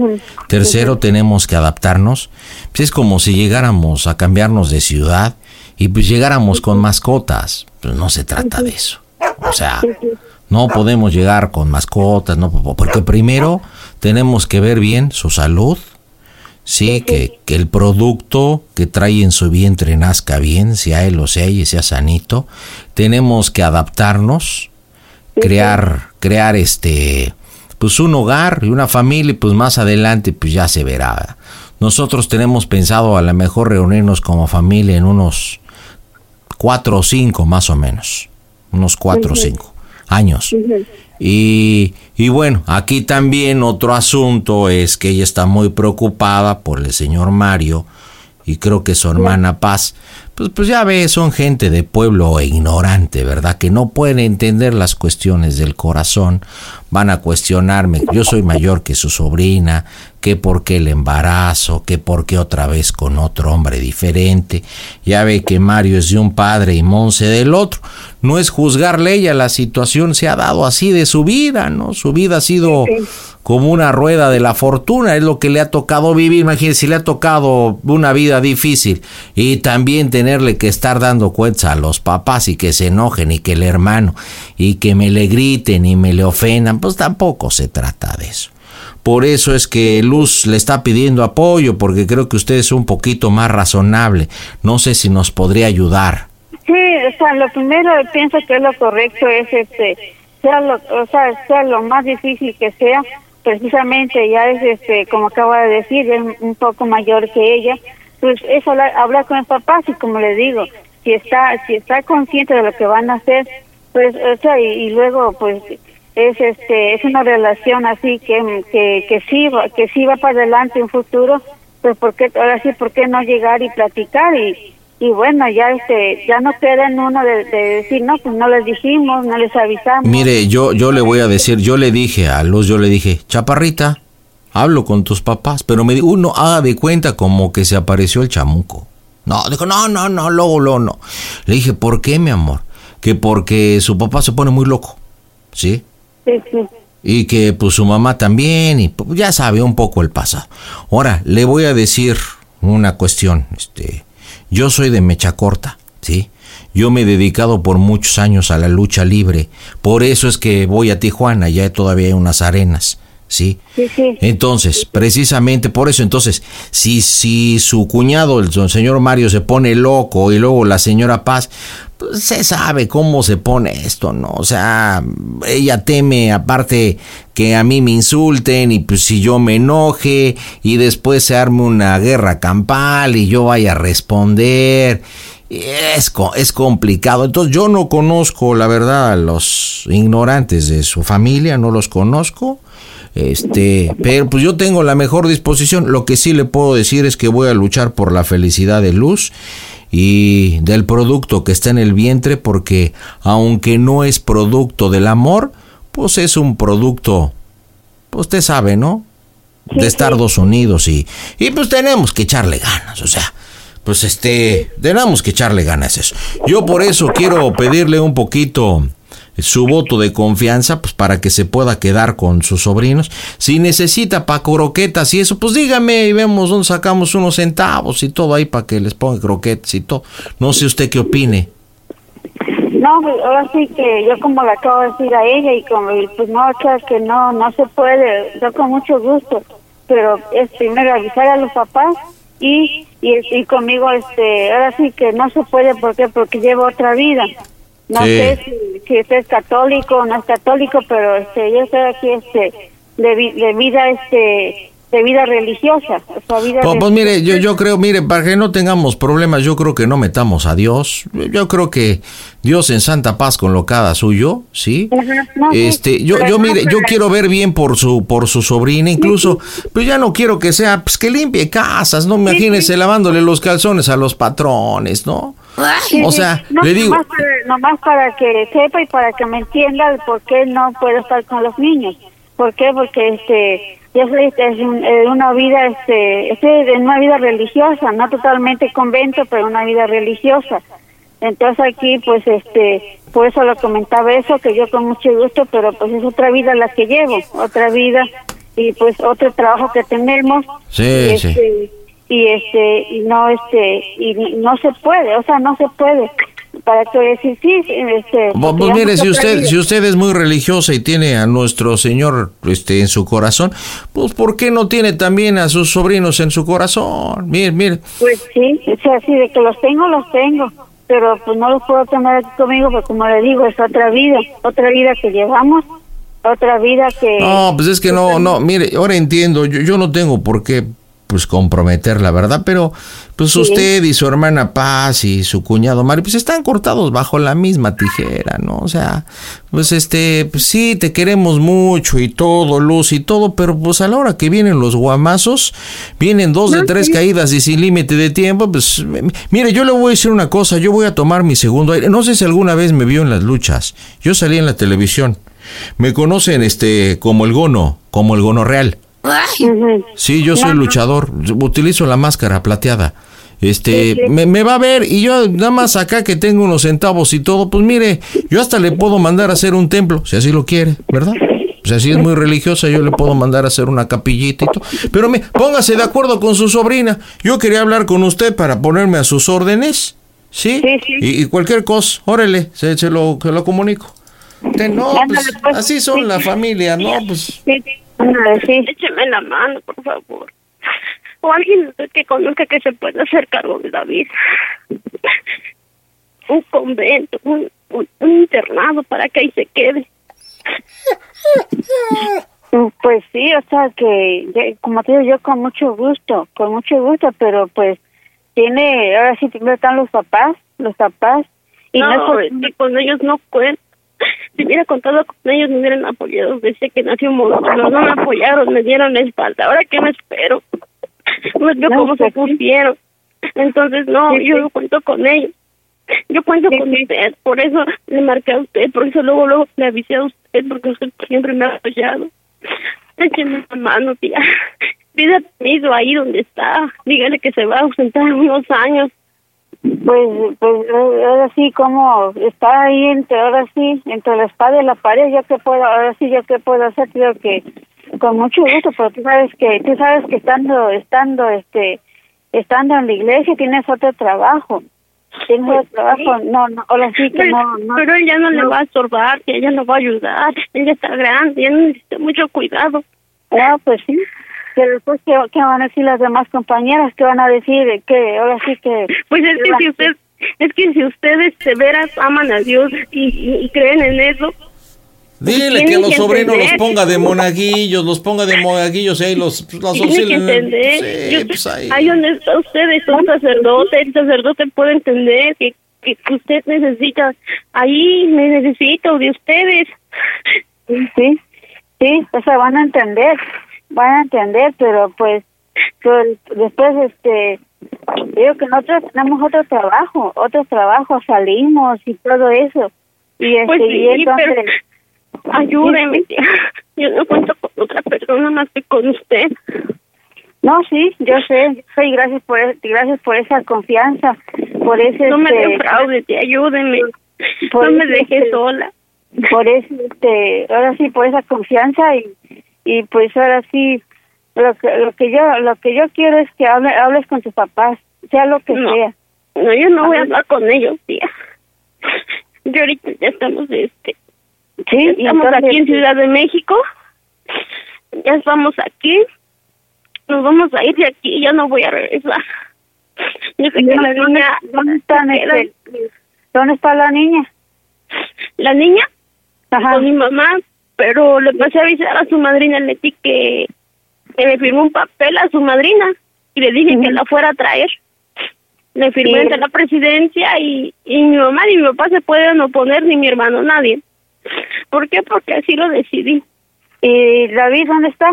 Tercero, tenemos que adaptarnos. Pues es como si llegáramos a cambiarnos de ciudad y pues llegáramos con mascotas. Pues no se trata de eso. O sea, no podemos llegar con mascotas, no, porque primero tenemos que ver bien su salud, sí, que, que, el producto que trae en su vientre nazca bien, sea él o sea ella, sea sanito. Tenemos que adaptarnos, crear, crear este, pues un hogar y una familia, y pues más adelante pues ya se verá. Nosotros tenemos pensado a lo mejor reunirnos como familia en unos cuatro o cinco más o menos, unos cuatro o cinco años. Y, y, bueno, aquí también otro asunto es que ella está muy preocupada por el señor Mario y creo que su hermana Paz, pues, pues ya ve, son gente de pueblo e ignorante, ¿verdad? Que no pueden entender las cuestiones del corazón, van a cuestionarme, yo soy mayor que su sobrina, que por qué el embarazo, que por qué otra vez con otro hombre diferente, ya ve que Mario es de un padre y Monse del otro, no es juzgarle ella, la situación se ha dado así de su vida, ¿no? Su vida ha sido como una rueda de la fortuna, es lo que le ha tocado vivir, imagínense, si le ha tocado una vida difícil y también tenerle que estar dando cuentas a los papás y que se enojen y que el hermano y que me le griten y me le ofendan, pues tampoco se trata de eso. Por eso es que Luz le está pidiendo apoyo, porque creo que usted es un poquito más razonable. No sé si nos podría ayudar. Sí, o sea, lo primero pienso que lo correcto es este, sea lo, o sea, sea lo más difícil que sea, precisamente ya es este, como acaba de decir, es un poco mayor que ella, pues es hablar, hablar con el papá, y como le digo, si está, si está consciente de lo que van a hacer, pues, o sea, y, luego, pues, es este, es una relación así que, que, que sí, que sí va para adelante en futuro, pues, porque ahora sí, ¿por qué no llegar y platicar y y bueno, ya este, ya no queda en uno de, decir, no, pues no les dijimos, no les avisamos. Mire, yo, yo le voy a decir, yo le dije a Luz, yo le dije, chaparrita, hablo con tus papás, pero me dijo, uno haga de cuenta como que se apareció el chamuco. No, dijo, no, no, no, luego, luego, no. Le dije, ¿por qué, mi amor? Que porque su papá se pone muy loco, ¿sí? Sí, sí. Y que pues su mamá también, y pues, ya sabe un poco el pasado. Ahora, le voy a decir una cuestión, este yo soy de mecha corta, ¿sí? Yo me he dedicado por muchos años a la lucha libre. Por eso es que voy a Tijuana, ya todavía hay unas arenas. ¿Sí? Sí, sí. Entonces, precisamente por eso, entonces, si, si su cuñado, el señor Mario, se pone loco y luego la señora Paz, pues se sabe cómo se pone esto, ¿no? O sea, ella teme, aparte, que a mí me insulten y pues si yo me enoje y después se arme una guerra campal y yo vaya a responder. Es, es complicado. Entonces yo no conozco, la verdad, a los ignorantes de su familia, no los conozco. Este, pero pues yo tengo la mejor disposición. Lo que sí le puedo decir es que voy a luchar por la felicidad de Luz y del producto que está en el vientre porque aunque no es producto del amor, pues es un producto, pues usted sabe, ¿no? De estar dos unidos y, y pues tenemos que echarle ganas, o sea, pues este, tenemos que echarle ganas eso. Yo por eso quiero pedirle un poquito su voto de confianza pues para que se pueda quedar con sus sobrinos. Si necesita para croquetas y eso, pues dígame y vemos dónde sacamos unos centavos y todo ahí para que les ponga croquetas y todo. No sé usted qué opine. No, pues, ahora sí que yo como le acabo de decir a ella y como pues no, que no, no se puede, yo con mucho gusto, pero es primero avisar a los papás y, y, y conmigo este, ahora sí que no se puede, ¿por qué? Porque llevo otra vida. No sé si, si es católico o no es católico, pero este, yo estoy aquí este, de, de vida este de vida religiosa. vida pues, pues, mire, yo, yo creo, mire, para que no tengamos problemas, yo creo que no metamos a Dios. Yo creo que Dios en santa paz con lo cada suyo, ¿sí? este, yo, yo mire, yo quiero ver bien por su, por su sobrina, incluso, pero ya no quiero que sea, pues que limpie casas, no imagínese lavándole los calzones a los patrones, ¿no? O sea, le digo. Nomás para, nomás para que sepa y para que me entienda el por qué no puedo estar con los niños ¿Por qué? Porque este yo soy este, es un- una vida este estoy en una vida religiosa, no totalmente convento, pero una vida religiosa. Entonces aquí pues este por eso lo comentaba eso que yo con mucho gusto, pero pues es otra vida la que llevo, otra vida y pues otro trabajo que tenemos. Sí, sí. Y este y no este y no se puede, o sea, no se puede. Para que decir sí, este Pues, mire, si usted, si usted es muy religiosa y tiene a nuestro Señor este, en su corazón, pues ¿por qué no tiene también a sus sobrinos en su corazón? Mire, mire. Pues sí, o sea, sí, de que los tengo, los tengo, pero pues no los puedo tener aquí conmigo porque como le digo, es otra vida, otra vida que llevamos, otra vida que... No, pues es que no, no, mire, ahora entiendo, yo, yo no tengo por qué pues comprometer la verdad, pero pues Sí. usted y su hermana Paz y su cuñado Mario pues están cortados bajo la misma tijera, ¿no? O sea, pues este, pues sí, te queremos mucho y todo, Luz y todo, pero pues a la hora que vienen los guamazos, vienen dos de tres caídas y sin límite de tiempo, pues mire, yo le voy a decir una cosa, yo voy a tomar mi segundo aire, no sé si alguna vez me vio en las luchas, yo salí en la televisión, me conocen este como el gono, como el gono real. Sí, yo soy luchador, utilizo la máscara plateada. Este, me, me va a ver y yo nada más acá que tengo unos centavos y todo, pues mire, yo hasta le puedo mandar a hacer un templo, si así lo quiere, ¿verdad? Sea, si es muy religiosa, yo le puedo mandar a hacer una capillita y todo. Pero me, póngase de acuerdo con su sobrina. Yo quería hablar con usted para ponerme a sus órdenes, ¿sí? Y, y cualquier cosa, órale, se, se lo, se lo comunico. No, pues, así son la familia, ¿no? Pues Écheme la mano, por favor. O alguien que conozca que se pueda hacer cargo de David. Un convento, un, un, un internado para que ahí se quede. Mm, Pues sí, o sea que, como te digo, yo con mucho gusto, con mucho gusto, pero pues tiene, ahora sí primero están los papás, los papás, y no, no, es es que con ellos no cuento. Si hubiera contado con ellos, me hubieran apoyado desde que nació un monstruo. No me apoyaron, me dieron la espalda. ¿Ahora qué me espero? No veo cómo se pues pusieron. Entonces, no, yo no cuento con ellos. Yo cuento con usted, por eso le marqué a usted, por eso luego, luego le avisé a usted, porque usted siempre me ha apoyado. Écheme la mano, tía. Pida permiso ahí donde está. Dígale que se va a ausentar unos años. Pues, pues eh, ahora sí, como está ahí entre, ahora sí, entre la espada y la pared, yo qué puedo, ahora sí, yo qué puedo hacer, creo que con mucho gusto, pero tú sabes que, tú sabes que estando, estando, este, estando en la iglesia tienes otro trabajo, tienes Pues otro trabajo, sí. no, no, ahora sí que Pero, no, no. pero él ya no, le va a estorbar, que ella no va a ayudar, él ya está grande, él necesita mucho cuidado. Ah, pues sí. Pero después, ¿qué, ¿qué van a decir las demás compañeras? ¿Qué van a decir? Que ahora sí que... Pues es que si usted, es que si ustedes de veras aman a Dios y, y- y creen en eso, Dile Tiene que a los que sobrinos los ponga de monaguillos, los ponga de monaguillos y ahí los, los que entender. Sí, Yo- pues ahí. ahí donde está usted es un sacerdote, el sacerdote puede entender que, que usted necesita, ahí me necesito de ustedes. Sí, sí, o sea, van a entender, van a entender, pero pues pero después, este, digo que nosotros tenemos otro trabajo, otro trabajo, salimos y todo eso. Y este, Pues y entonces... pero ayúdeme, tía. Yo no cuento con otra persona más que con usted. No, sí, yo sé, yo sé, y gracias por, gracias por esa confianza, por ese... No me este, defraude, tía, ayúdeme. por No me ese, deje este, sola. por eso este ahora sí por esa confianza y y pues ahora sí lo que lo que yo lo que yo quiero es que hable, hables con tus papás sea lo que No. sea No, yo no voy a hablar con ellos, tía. Yo ahorita ya estamos, este, sí estamos entonces- aquí en Ciudad de México. Ya estamos aquí. Nos vamos a ir de aquí, ya no voy a regresar. Yo sé que ¿Dónde- la niña... dónde este, dónde está la niña La niña Ajá. con mi mamá, pero le pasé a avisar a su madrina Leti que, que le firmó un papel a su madrina y le dije que la fuera a traer. Le firmé Sí. ante la presidencia y, y mi mamá ni mi papá se pueden oponer, ni mi hermano, nadie. ¿Por qué? Porque así lo decidí. y David dónde está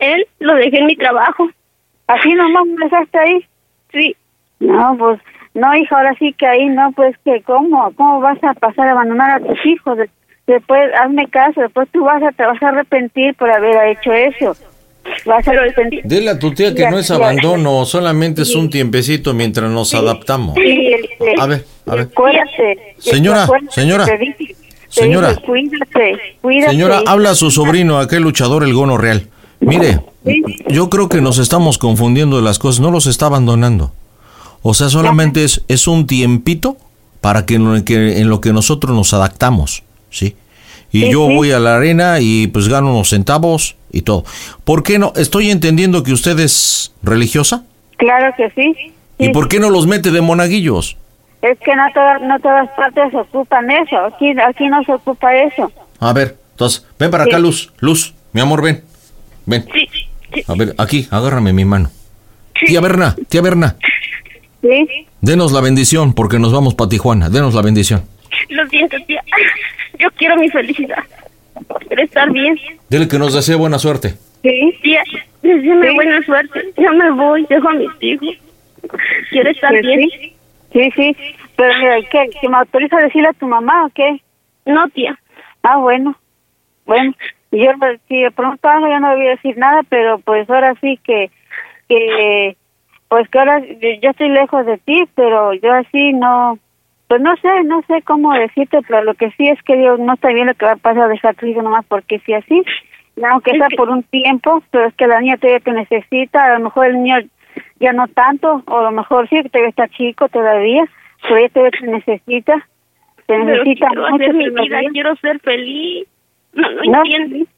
Él lo dejé en mi trabajo. así nomás me dejaste ahí Sí, no pues no hija ahora sí que ahí no pues que cómo cómo vas a pasar a abandonar a tus hijos después hazme caso, después tú vas a, te vas a arrepentir por haber hecho eso. Vas a arrepentir. Dile a tu tía que no es abandono, solamente es un tiempecito mientras nos adaptamos. Sí, A ver, a ver. Acuérdate. Señora, señora, señora. dije, cuídate, cuídate. Señora, habla a su sobrino, aquel luchador, el Gono Real. Mire, yo creo que nos estamos confundiendo de las cosas, no los está abandonando. O sea, solamente es, es un tiempito para que en, lo que en lo que nosotros nos adaptamos, ¿sí? Y Sí, yo sí. voy a la arena y pues gano unos centavos y todo. ¿Por qué no? Estoy entendiendo que usted es religiosa. Claro que sí. ¿Y por qué no los mete de monaguillos? Es que no, todas no todas partes ocupan eso. Aquí, aquí no se ocupa eso. A ver, entonces, ven para acá. Luz. Luz, mi amor, ven. Ven. A ver, aquí, agárrame mi mano. Tía Berna, tía Berna, Sí. denos la bendición porque nos vamos para Tijuana. Denos la bendición. Lo siento, tía. Yo quiero mi felicidad. Quiero estar bien. Dile que nos desee buena suerte. Sí. Tía, deséame buena suerte. Ya me voy, dejo a mis hijos. Quiero estar Pues bien. sí. Sí, sí. Pero mira, ¿qué? ¿Que me autoriza a decirle a tu mamá o qué? No, tía. Ah, bueno. Bueno, yo si de pronto algo yo no voy a decir nada, pero pues ahora sí que, que pues que ahora yo estoy lejos de ti, pero yo así no, pues no sé, no sé cómo decirte, pero lo que sí es que Dios no está bien lo que va a pasar a dejar tu hijo nomás porque si así, aunque sea por un tiempo, pero es que la niña todavía te necesita, a lo mejor el niño ya no tanto, o a lo mejor sí que todavía está chico todavía, pero ella todavía te necesita, te Pero necesita quiero mucho hacer mi vida, quiero ser feliz. No, no, No, entiendes.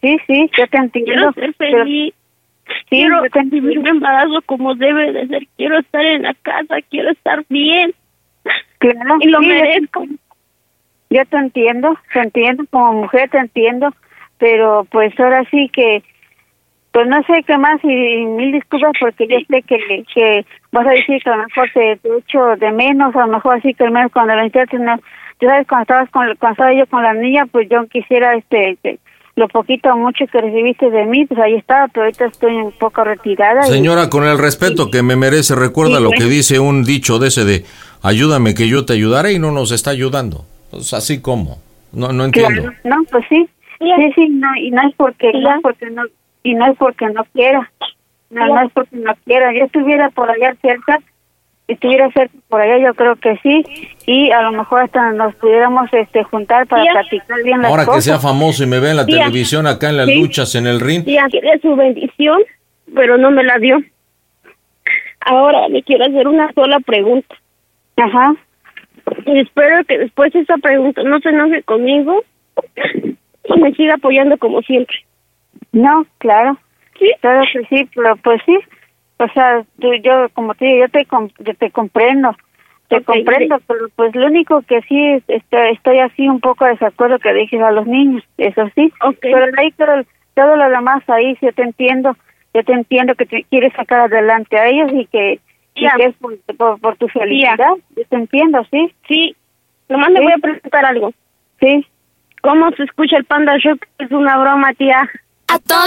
Sí, sí, yo te entiendo. Quiero ser pero- feliz. sí, quiero vivir mi embarazo como debe de ser. Quiero estar en la casa, quiero estar bien. Claro, Y lo sí, merezco. Yo te entiendo, te entiendo, como mujer te entiendo, pero pues ahora sí que, pues no sé qué más y, y mil disculpas porque yo sé que, que vas a decir que a lo mejor te, te echo de menos, a lo mejor así que al menos cuando la necesitas, no, tú sabes, cuando estabas con, cuando estaba yo con la niña, pues yo quisiera este, que lo poquito o mucho que recibiste de mí, pues ahí estaba, pero ahorita estoy un poco retirada. y- Señora, con el respeto que me merece, recuerda Sí, lo pues. que dice un dicho de ese de ayúdame que yo te ayudaré y no nos está ayudando. Pues así como. No, no entiendo. Claro, no, pues sí, sí, sí, no, y no es porque, no es porque no, y no es porque no quiera, no, no es porque no quiera, yo estuviera por allá cerca, estuviera cerca por allá yo creo que sí, y a lo mejor hasta nos pudiéramos este juntar para Tía. platicar bien las Ahora que cosas. sea famoso y me ve en la Tía. televisión acá en las Sí. luchas en el ring. Tía, quería su bendición, pero no me la dio. Ahora le quiero hacer una sola pregunta. Ajá. Y espero que después de esta pregunta no se enoje conmigo y me siga apoyando como siempre. No, claro. Claro que sí, pero pues sí. O sea, tú- yo, como te digo, yo te, com- yo te comprendo. Te comprendo, pero pues lo único que sí es, este, estoy así un poco de desacuerdo que dejes a los niños, eso sí. Pero de ahí todo, todo lo demás ahí sí yo te entiendo. Yo te entiendo que te quieres sacar adelante a ellos y que, y Ya. que es por, por, por tu felicidad. Yo te entiendo, sí. Sí. Nomás le Sí. voy a preguntar algo. Sí. ¿Cómo se escucha el Panda Show? Es una broma, tía. ¡A toda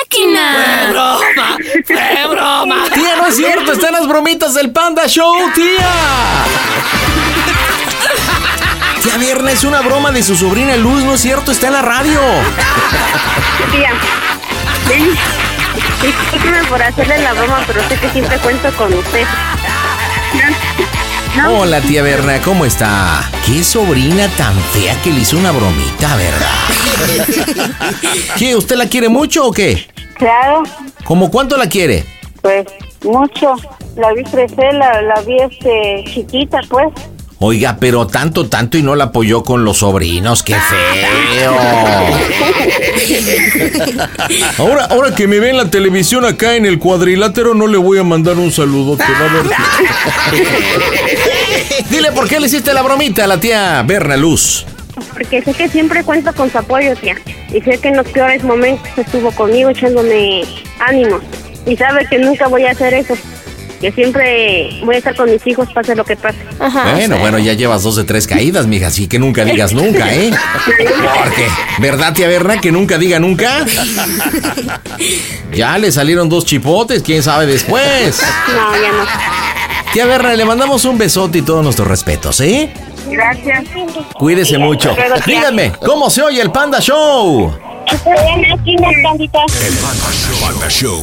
máquina! ¡Fue broma! ¡Fue broma! Tía, no es cierto, están las bromitas del Panda Show, tía. Tía Viernes, es una broma de su sobrina Luz, no es cierto, está en la radio. Tía. Sí. Discúlpeme por hacerle la broma, pero sé que siempre cuento con usted. Hola, tía Berna, ¿cómo está? Qué sobrina tan fea que le hizo una bromita, ¿verdad? ¿Qué, usted la quiere mucho o qué? Claro, ¿Cómo cuánto la quiere? pues mucho. La vi crecer, la, la vi este, chiquita, pues. Oiga, pero tanto, tanto y no la apoyó con los sobrinos, qué feo. Ahora, ahora que me ve en la televisión acá en el cuadrilátero, no le voy a mandar un saludo. va a ver. Dile por qué le hiciste la bromita a la tía Berna Luz. Porque sé que siempre cuento con su apoyo, tía. Y sé que en los peores momentos estuvo conmigo echándome ánimos. Y sabe que nunca voy a hacer eso. Que siempre voy a estar con mis hijos, pase lo que pase. bueno, bueno, ya llevas dos de tres caídas, mija, así que nunca digas nunca, ¿eh? Porque, ¿verdad, tía Berna, que nunca diga nunca? Ya le salieron dos chipotes, quién sabe después. No, ya no. Tía Berna, le mandamos un besote y todos nuestros respetos, ¿eh? Gracias. Cuídese mucho. Díganme, ¿cómo se oye el Panda Show? Panda Show.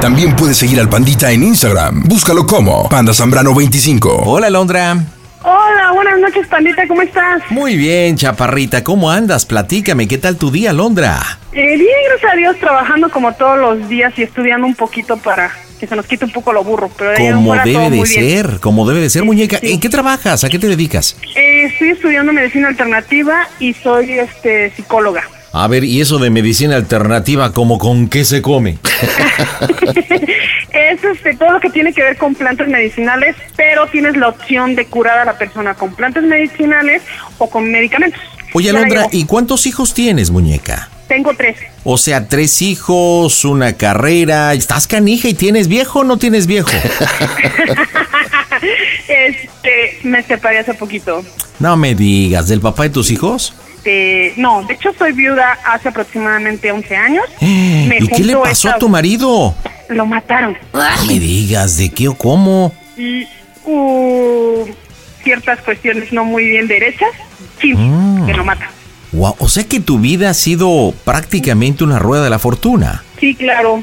También puedes seguir al Pandita en Instagram. Búscalo como Panda Zambrano25. Hola, Londra. Hola, buenas noches, pandita, ¿cómo estás? Muy bien, chaparrita. ¿Cómo andas? Platícame, ¿qué tal tu día, Londra? Eh, bien, gracias a Dios, trabajando como todos los días y estudiando un poquito para que se nos quite un poco lo burro. Pero Como debe de bien. ser, como debe de ser, muñeca. ¿En qué trabajas? ¿A qué te dedicas? Eh, estoy estudiando medicina alternativa y soy este psicóloga. A ver, ¿y eso de medicina alternativa, como con qué se come? Es este, todo lo que tiene que ver con plantas medicinales, pero tienes la opción de curar a la persona con plantas medicinales o con medicamentos. Oye, Alondra. ¿y cuántos hijos tienes, muñeca? Tengo tres. O sea, tres hijos, una carrera. ¿Estás canija y tienes viejo o no tienes viejo? Este, me separé hace poquito. No me digas, ¿del papá de tus hijos? Este, no, de hecho soy viuda hace aproximadamente 11 años. Me ¿Y qué le pasó a tu marido? Lo mataron. No me digas, ¿de qué o cómo? Y hubo ciertas cuestiones no muy bien derechas. Sí, Mm. que lo matan. Guau, o sea que tu vida ha sido prácticamente una rueda de la fortuna. Sí, claro.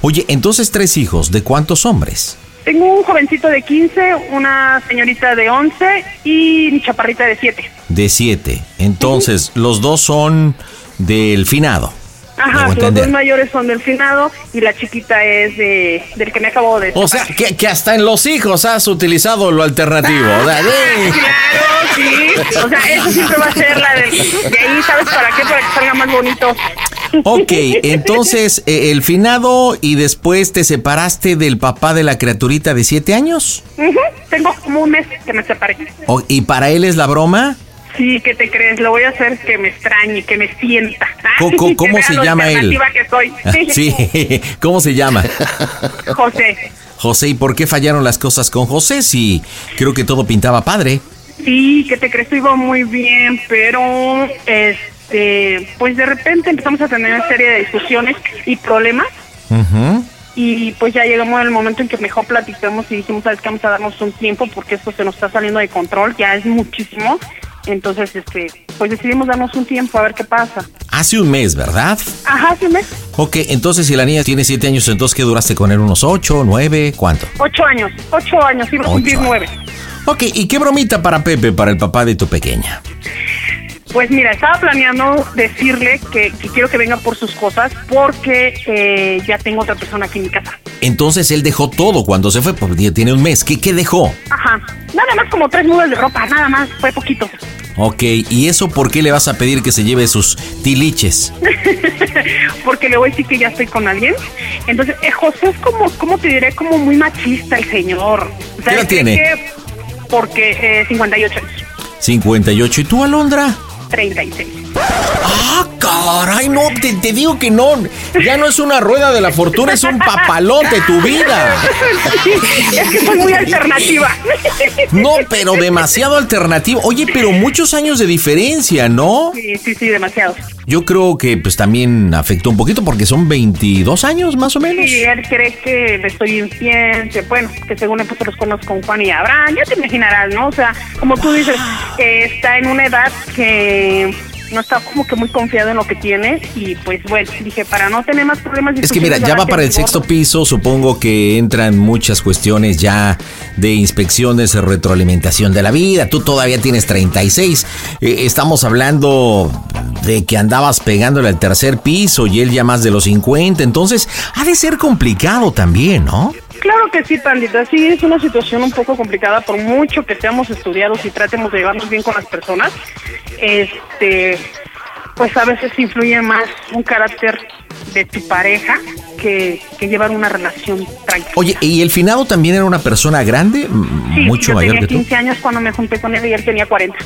Oye, entonces tres hijos, ¿de cuántos hombres? Tengo un jovencito de 15, una señorita de 11 y mi chaparrita de 7. De siete. Entonces, los dos son del finado. Ajá, los dos mayores son del finado y la chiquita es de del que me acabo de O sea, que, que hasta en los hijos has utilizado lo alternativo. o sea, ¡eh! Claro, sí. O sea, eso siempre va a ser la del... De ahí, ¿sabes para qué? Para que salga más bonito. Ok, entonces eh, el finado y después te separaste del papá de la criaturita de siete años. Tengo como un mes que me separé. O- ¿Y para él es la broma? Sí, ¿qué te crees? Lo voy a hacer que me extrañe, que me sienta. Que ¿Cómo vea se llama él? que soy. Sí, ¿cómo se llama? José. José, ¿y por qué fallaron las cosas con José? Si creo que todo pintaba padre. Sí, ¿qué te crees? Iba muy bien, pero este, pues de repente empezamos a tener una serie de discusiones y problemas. Y pues ya llegamos al momento en que mejor platicamos y dijimos, ¿sabes qué? Vamos a darnos un tiempo porque esto se nos está saliendo de control, ya es muchísimo. Entonces, este, pues decidimos darnos un tiempo a ver qué pasa. Hace un mes, ¿verdad? Ajá, sí, mes. Ok, entonces si la niña tiene siete años, entonces ¿qué duraste con él? ¿Unos ocho, nueve? ¿Cuánto? Ocho años, ocho años, iba a cumplir nueve. Ok, ¿y qué bromita para Pepe, para el papá de tu pequeña? Pues mira, estaba planeando decirle que, que quiero que venga por sus cosas porque eh, ya tengo otra persona aquí en mi casa. Entonces él dejó todo cuando se fue, porque ya tiene un mes. ¿Qué, qué dejó? Ajá, nada más como tres nubes de ropa, nada más, fue poquito. Ok, ¿y eso por qué le vas a pedir que se lleve sus tiliches? porque le voy a decir que ya estoy con alguien. Entonces, eh, José es como, ¿cómo te diré? Como muy machista el señor. ¿Qué edad tiene? que- porque eh, 58 años, 58. ¿Y tú, Alondra? 36. ¡Ah, caray! No, te, te digo que no. Ya no es una rueda de la fortuna, es un papalote tu vida. es que soy muy alternativa. No, pero demasiado alternativo. Oye, pero muchos años de diferencia, ¿no? Sí, sí, sí, demasiado. Yo creo que pues también afectó un poquito porque son 22 años más o menos. Y él cree que le estoy infiel, bueno, que según he puesto los cuernos con Juan y Abraham, ya te imaginarás, ¿no? O sea, como tú dices, eh, está en una edad que no está como que muy confiado en lo que tiene y pues bueno, dije, para no tener más problemas. Es que mira, ya va para el sexto piso, supongo que entran muchas cuestiones ya de inspecciones, de retroalimentación de la vida, tú todavía tienes 36, eh, estamos hablando de que andabas pegándole al tercer piso y él ya más de los 50, entonces ha de ser complicado también, ¿no? Claro que sí, pandita. Sí, es una situación un poco complicada por mucho que seamos estudiados y tratemos de llevarnos bien con las personas. Este, pues a veces influye más un carácter de tu pareja que, que llevar una relación tranquila. Oye, ¿y el finado también era una persona grande? Sí, mucho yo mayor tenía que tú. 15 años cuando me junté con él y él tenía 40.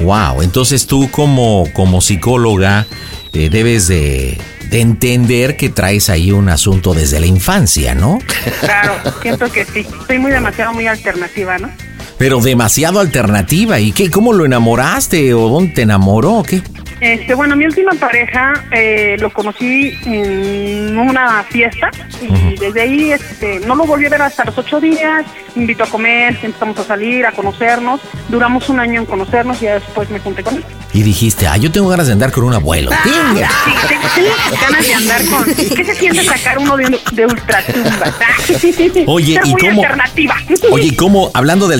Wow, entonces tú como, como psicóloga eh, debes de, de entender que traes ahí un asunto desde la infancia, ¿no? Claro, siento que sí. Soy muy demasiado, muy alternativa, ¿no? Pero demasiado alternativa. ¿Y qué? ¿Cómo lo enamoraste? ¿O dónde te enamoró? ¿O qué? Este, bueno, mi última pareja eh, lo conocí en una fiesta y desde ahí este, no lo volví a ver hasta los ocho días. Me invitó a comer, empezamos a salir, a conocernos. Duramos un año en conocernos y ya después me junté con él. Y dijiste, ah, yo tengo ganas de andar con un abuelo. ¡Tinga! Sí, sí, ganas de andar con. ¿Qué se siente sacar uno de, de ultratumba? Oye, ¿y muy cómo- alternativa. Oye, ¿y ¿cómo, hablando de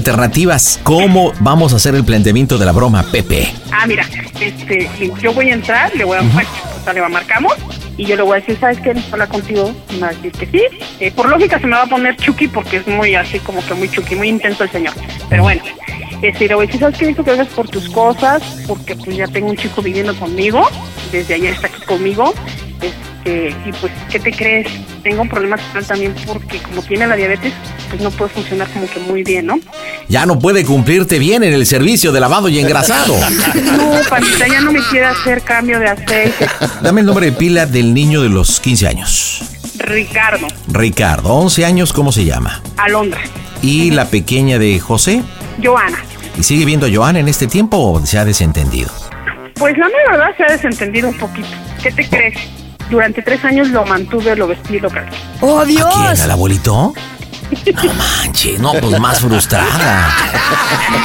cómo vamos a hacer el planteamiento de la broma, Pepe? Ah, mira, este, yo voy a entrar, le voy a, bueno, o sea, le marcamos y yo le voy a decir, ¿sabes qué? Hablar contigo. Y me va a decir que sí. Eh, por lógica se me va a poner Chucky porque es muy así como que muy Chucky, muy intenso el señor. Pero bueno, este, le voy a decir, ¿sabes qué? Necesito que vengas por tus cosas porque pues ya tengo un chico viviendo conmigo. Desde ayer está aquí conmigo. Este, y pues, ¿qué te crees? Tengo un problema sexual también porque como tiene la diabetes, pues no puede funcionar como que muy bien, ¿no? Ya no puede cumplirte bien en el servicio de lavado y engrasado. No, panita, ya no me quiere hacer cambio de aceite. Dame el nombre de pila del niño de los 15 años. Ricardo, Ricardo, 11 años, ¿cómo se llama? Alondra, Y la pequeña de José. Joana. ¿Y sigue viendo a Joana en este tiempo o se ha desentendido? Pues la verdad se ha desentendido un poquito. ¿Qué te crees? Durante tres años lo mantuve, lo vestí, lo cargué. ¡Oh, Dios! ¿Quién? ¿Al abuelito? No manches, no, pues más frustrada.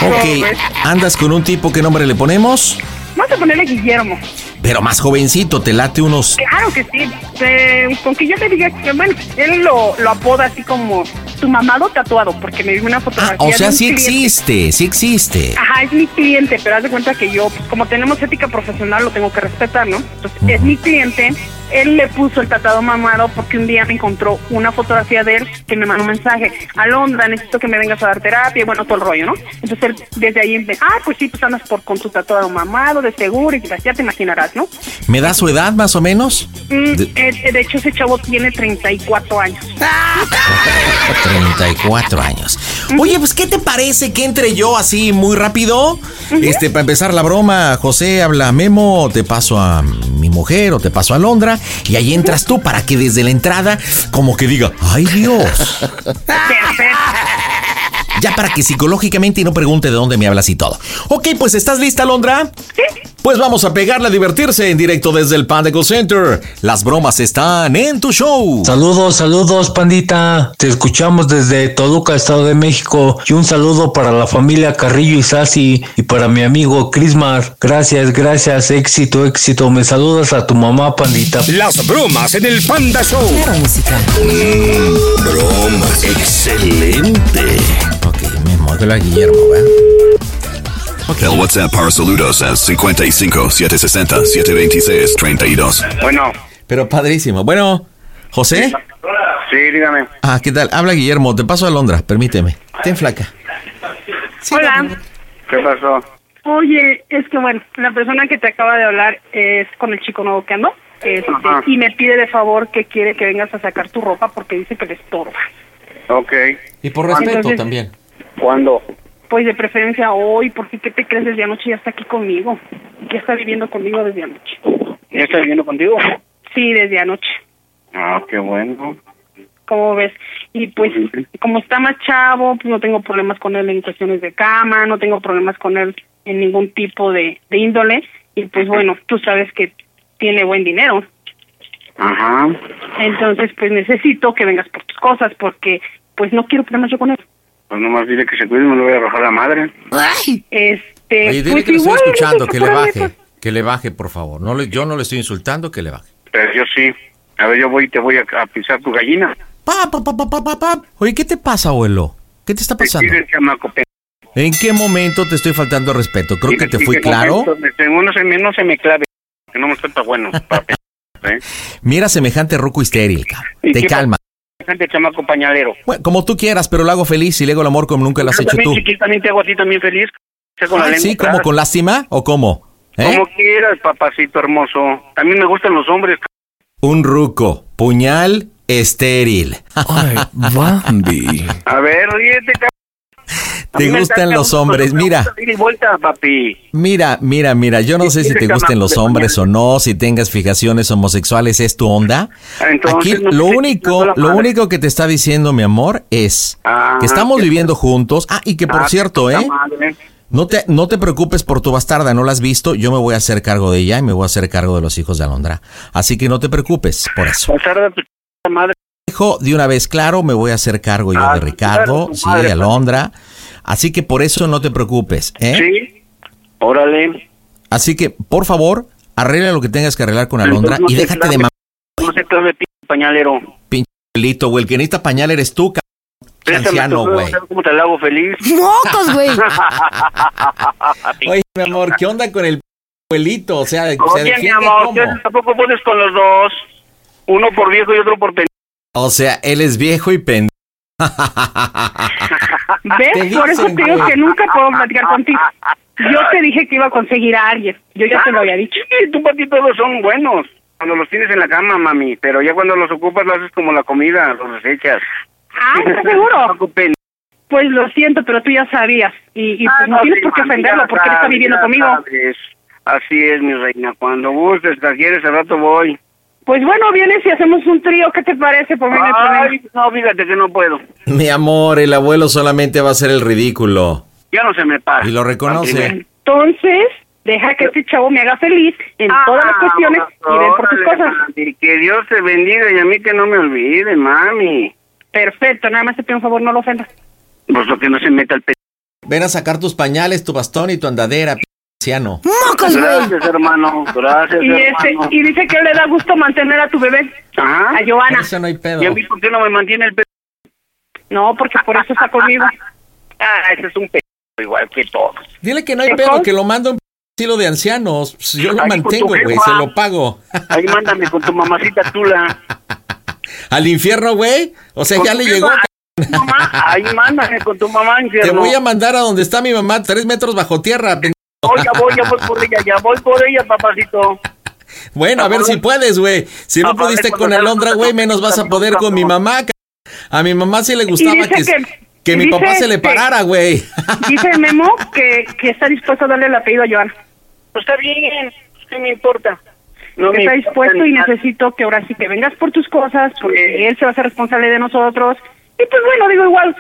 Ok, ¿andas con un tipo qué nombre le ponemos? Vamos a ponerle Guillermo. Pero más jovencito, te late unos... Claro que sí. Eh, con que yo te diga que, bueno, él lo, lo apoda así como tu mamado tatuado, porque me dio una fotografía. O de sea, un sí cliente. existe, sí existe. Ajá, es mi cliente, pero haz de cuenta que yo, pues, como tenemos ética profesional, lo tengo que respetar, ¿no? Entonces, es mi cliente. Él le puso el tatuado mamado porque un día me encontró una fotografía de él que me mandó un mensaje. Alondra, necesito que me vengas a dar terapia, y bueno, todo el rollo, ¿no? Entonces, él desde ahí, me- ah, pues sí, pues andas por, con tu tatuado mamado, de seguro, y pues, ya te imaginarás, ¿no? ¿Me da su edad más o menos? Mm, De- eh, de hecho, ese chavo tiene 34 años. 34 años. Oye, pues, ¿qué te parece que entre yo así muy rápido? Este, para empezar la broma, José habla Memo, te paso a mi mujer o te paso a Y ahí entras tú para que desde la entrada, como que diga, ¡ay Dios! Ya para que psicológicamente no pregunte de dónde me hablas y todo. Ok, pues ¿estás lista, Londra? Sí. Pues vamos a pegarle a divertirse en directo desde el Panda Call Center. Las bromas están en tu show. Saludos, saludos, pandita. Te escuchamos desde Toluca, Estado de México. Y un saludo para la familia Carrillo y Sasi y para mi amigo Crismar. Gracias, gracias. Éxito, éxito. Me saludas a tu mamá, pandita. Las bromas en el Panda Show. música. Mm, bromas. Excelente. Ok, Memo, háblale a Guillermo, ¿verdad? El WhatsApp para saludos es 55 760 726 32. Bueno. Pero padrísimo. Bueno, José. Sí, dígame. Ah, ¿qué tal? Habla Guillermo, te paso a Londra, permíteme. Ten flaca. Hola. ¿Qué pasó? Oye, es que bueno, la persona que te acaba de hablar es con el chico nuevo que ando. este, y me pide de favor que quiere que vengas a sacar tu ropa porque dice que le estorba. Ok. Y por respeto Entonces- también. ¿Cuándo? Pues de preferencia hoy, porque ¿qué te crees? Desde anoche ya está aquí conmigo. Ya está viviendo conmigo desde anoche. ¿Ya está viviendo contigo? Sí, desde anoche. Ah, qué bueno. ¿Cómo ves? Y pues, como está más chavo, pues no tengo problemas con él en cuestiones de cama, no tengo problemas con él en ningún tipo de, de índole. Y pues bueno, tú sabes que tiene buen dinero. Ajá. Entonces, pues necesito que vengas por tus cosas, porque pues no quiero problemas yo con él. Pues nomás dile que se cuide, me lo voy a arrojar la madre. Este, Oye, dile pues que lo estoy escuchando, que le baje. pues. Que le baje, por favor. No le, yo no le estoy insultando, que le baje. Pero yo sí. A ver, yo voy y te voy a, a pisar tu gallina. Pa, pa, pa, pa, pa, pa, pa. Oye, ¿qué te pasa, abuelo? ¿Qué te está pasando? El chamaco, ¿En qué momento te estoy faltando al respeto? Creo que te fui claro. se me, no se me clave, que no me está bueno. ¿eh? Mira semejante ruco. ¿Y Te calma. Gente chamaco pañalero. Bueno, como tú quieras, pero lo hago feliz y le hago el amor como nunca lo has hecho también, tú. chiquito, también te hago a ti también feliz. Con la Ay, sí, como con lástima o cómo? ¿Eh? Como quieras, papacito hermoso. También me gustan los hombres. Un ruco, puñal estéril. Ay, Bambi. A ver, ríete, cabrón. A Te gustan los hombres, mira. vuelta, papi. Mira, mira, mira, yo no sé si te gusten los hombres o no, si tengas fijaciones homosexuales, ¿es tu onda? Ah, entonces, Aquí no lo único, lo único que te está diciendo mi amor es Ah, que estamos viviendo juntos. Ah, y que por Ah, cierto, ¿eh? madre. No te, no te preocupes por tu bastarda, no la has visto, yo me voy a hacer cargo de ella y me voy a hacer cargo de los hijos de Alondra. Así que no te preocupes por eso. Bastarda tu ch- madre. Dejo de una vez claro, me voy a hacer cargo yo Ah, de Ricardo, claro, sí, de Alondra. Así que por eso no te preocupes, ¿eh? Sí. Órale. Así que, por favor, arregla lo que tengas que arreglar con Alondra no y se déjate clave, de mamá, No se clave, p pañalero. pinche pelito, güey. El que necesita pañal eres tú, cabrón. Anciano, güey. ¿Cómo te la hago feliz? ¡Mocos, güey! Oye, mi amor, ¿qué onda con el pelito? O sea, se Oye, mi defiende amor, cómo? ¿qué- tampoco pones con los dos. Uno por viejo y otro por pendejo. O sea, él es viejo y pendejo. ¿Ves? Por eso te digo que nunca puedo platicar contigo. Yo te dije que iba a conseguir a alguien. Yo ya te lo había dicho. Sí, tú para ti todos son buenos. Cuando los tienes en la cama, mami. Pero ya cuando los ocupas, lo haces como la comida, los desechas. Ah, ¿estás seguro? Pues lo siento, pero tú ya sabías. Y, y pues no, tienes por qué ofenderlo porque él está viviendo conmigo. Así es, mi reina. Cuando gustes, quieres, al rato voy. Pues bueno, vienes y hacemos un trío. ¿Qué te parece? Por. Ay, no, fíjate que no puedo. Mi amor, el abuelo solamente va a ser el ridículo. Ya no se me para. Y lo reconoce. Entonces, deja que este chavo me haga feliz en todas las cuestiones y ven por tus cosas. mami, Que Dios te bendiga y a mí que no me olvide, mami. Perfecto, nada más te pido un favor, no lo ofendas. Pues lo que no se meta el pe... Ven a sacar tus pañales, tu bastón y tu andadera, p- anciano. Gracias, hermano. Gracias, Y, este, hermano. y dice que le da gusto mantener a tu bebé, Ajá. a Joana. Eso no hay pedo. ¿Y a mí por qué no me mantiene el pe... No, porque por eso está conmigo. Ah, ese es un pe... igual que todos. Dile que no hay ¿Qué pedo, cosa? que lo mando a un asilo de ancianos. Pues Yo lo Ahí con tu mantengo, güey, jefa. se lo pago. Ahí mándame con tu mamacita tula. ¿Al infierno, güey? O sea, Con ya tu le jefa, llegó. Mamá, ahí mándame con tu mamá, Te infierno. voy a mandar a donde está mi mamá, tres metros bajo tierra. pen- Voy, ya voy, ya voy por ella, ya voy por ella, papacito. Bueno, a ver si puedes, güey. Si no pudiste con Alondra, güey, menos vas a poder con mi mamá. A mi mamá sí le gustaba que, que- mi papá se le parara, güey. Dice Memo que, que está dispuesto a darle el apellido a Joana. Pues está bien, ¿qué me importa? No que me está importa dispuesto y necesito que ahora sí que vengas por tus cosas, porque él se va a hacer responsable de nosotros. Y pues bueno, digo igual,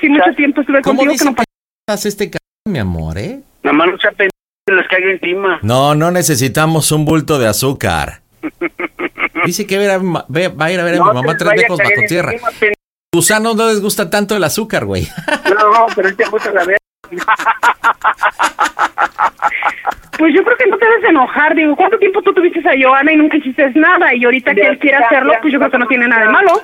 si mucho tiempo estuve ¿Cómo contigo, que dice no este mi amor, eh? Nada más no sea pendejo que les caiga encima. No, no necesitamos un bulto de azúcar. Dice que va a, ir a- ve- va a ir a ver a No mi mamá tres caer bajo tierra. encima. Gusanos no les gusta tanto el azúcar, güey. No, pero él te gusta la ver. Pues yo creo que no te debes enojar, digo, ¿cuánto tiempo tú tuviste a Joana y nunca hiciste nada? Y ahorita que él quiere hacerlo, pues yo creo que no tiene nada de malo.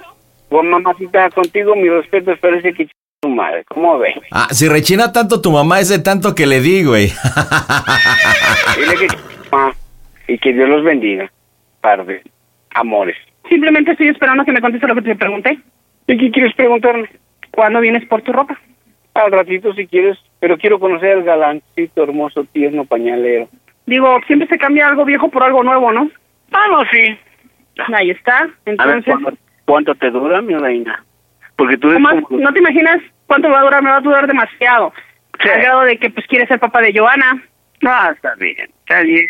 Pues mamacita, contigo mi respeto, parece que madre. ¿Cómo ve? Ah, si rechina tanto tu mamá es de tanto que le di, güey. Dile que mamá, y que Dios los bendiga. Par de amores. Simplemente estoy esperando que me conteste lo que te pregunté. ¿Y qué quieres preguntarme? ¿Cuándo vienes por tu ropa? Al ratito si quieres, pero quiero conocer al galancito, hermoso, tierno, pañalero. Digo, siempre se cambia algo viejo por algo nuevo, ¿no? Ah, no, sí. Ahí está. A ver, Entonces, ¿cuánto, cuánto te dura, mi reina? Porque tú eres ¿cómo- como... no te imaginas cuánto va a durar, me va a durar demasiado. Sí. Al grado de que pues quieres ser papá de Joana. Ah, está bien, está bien.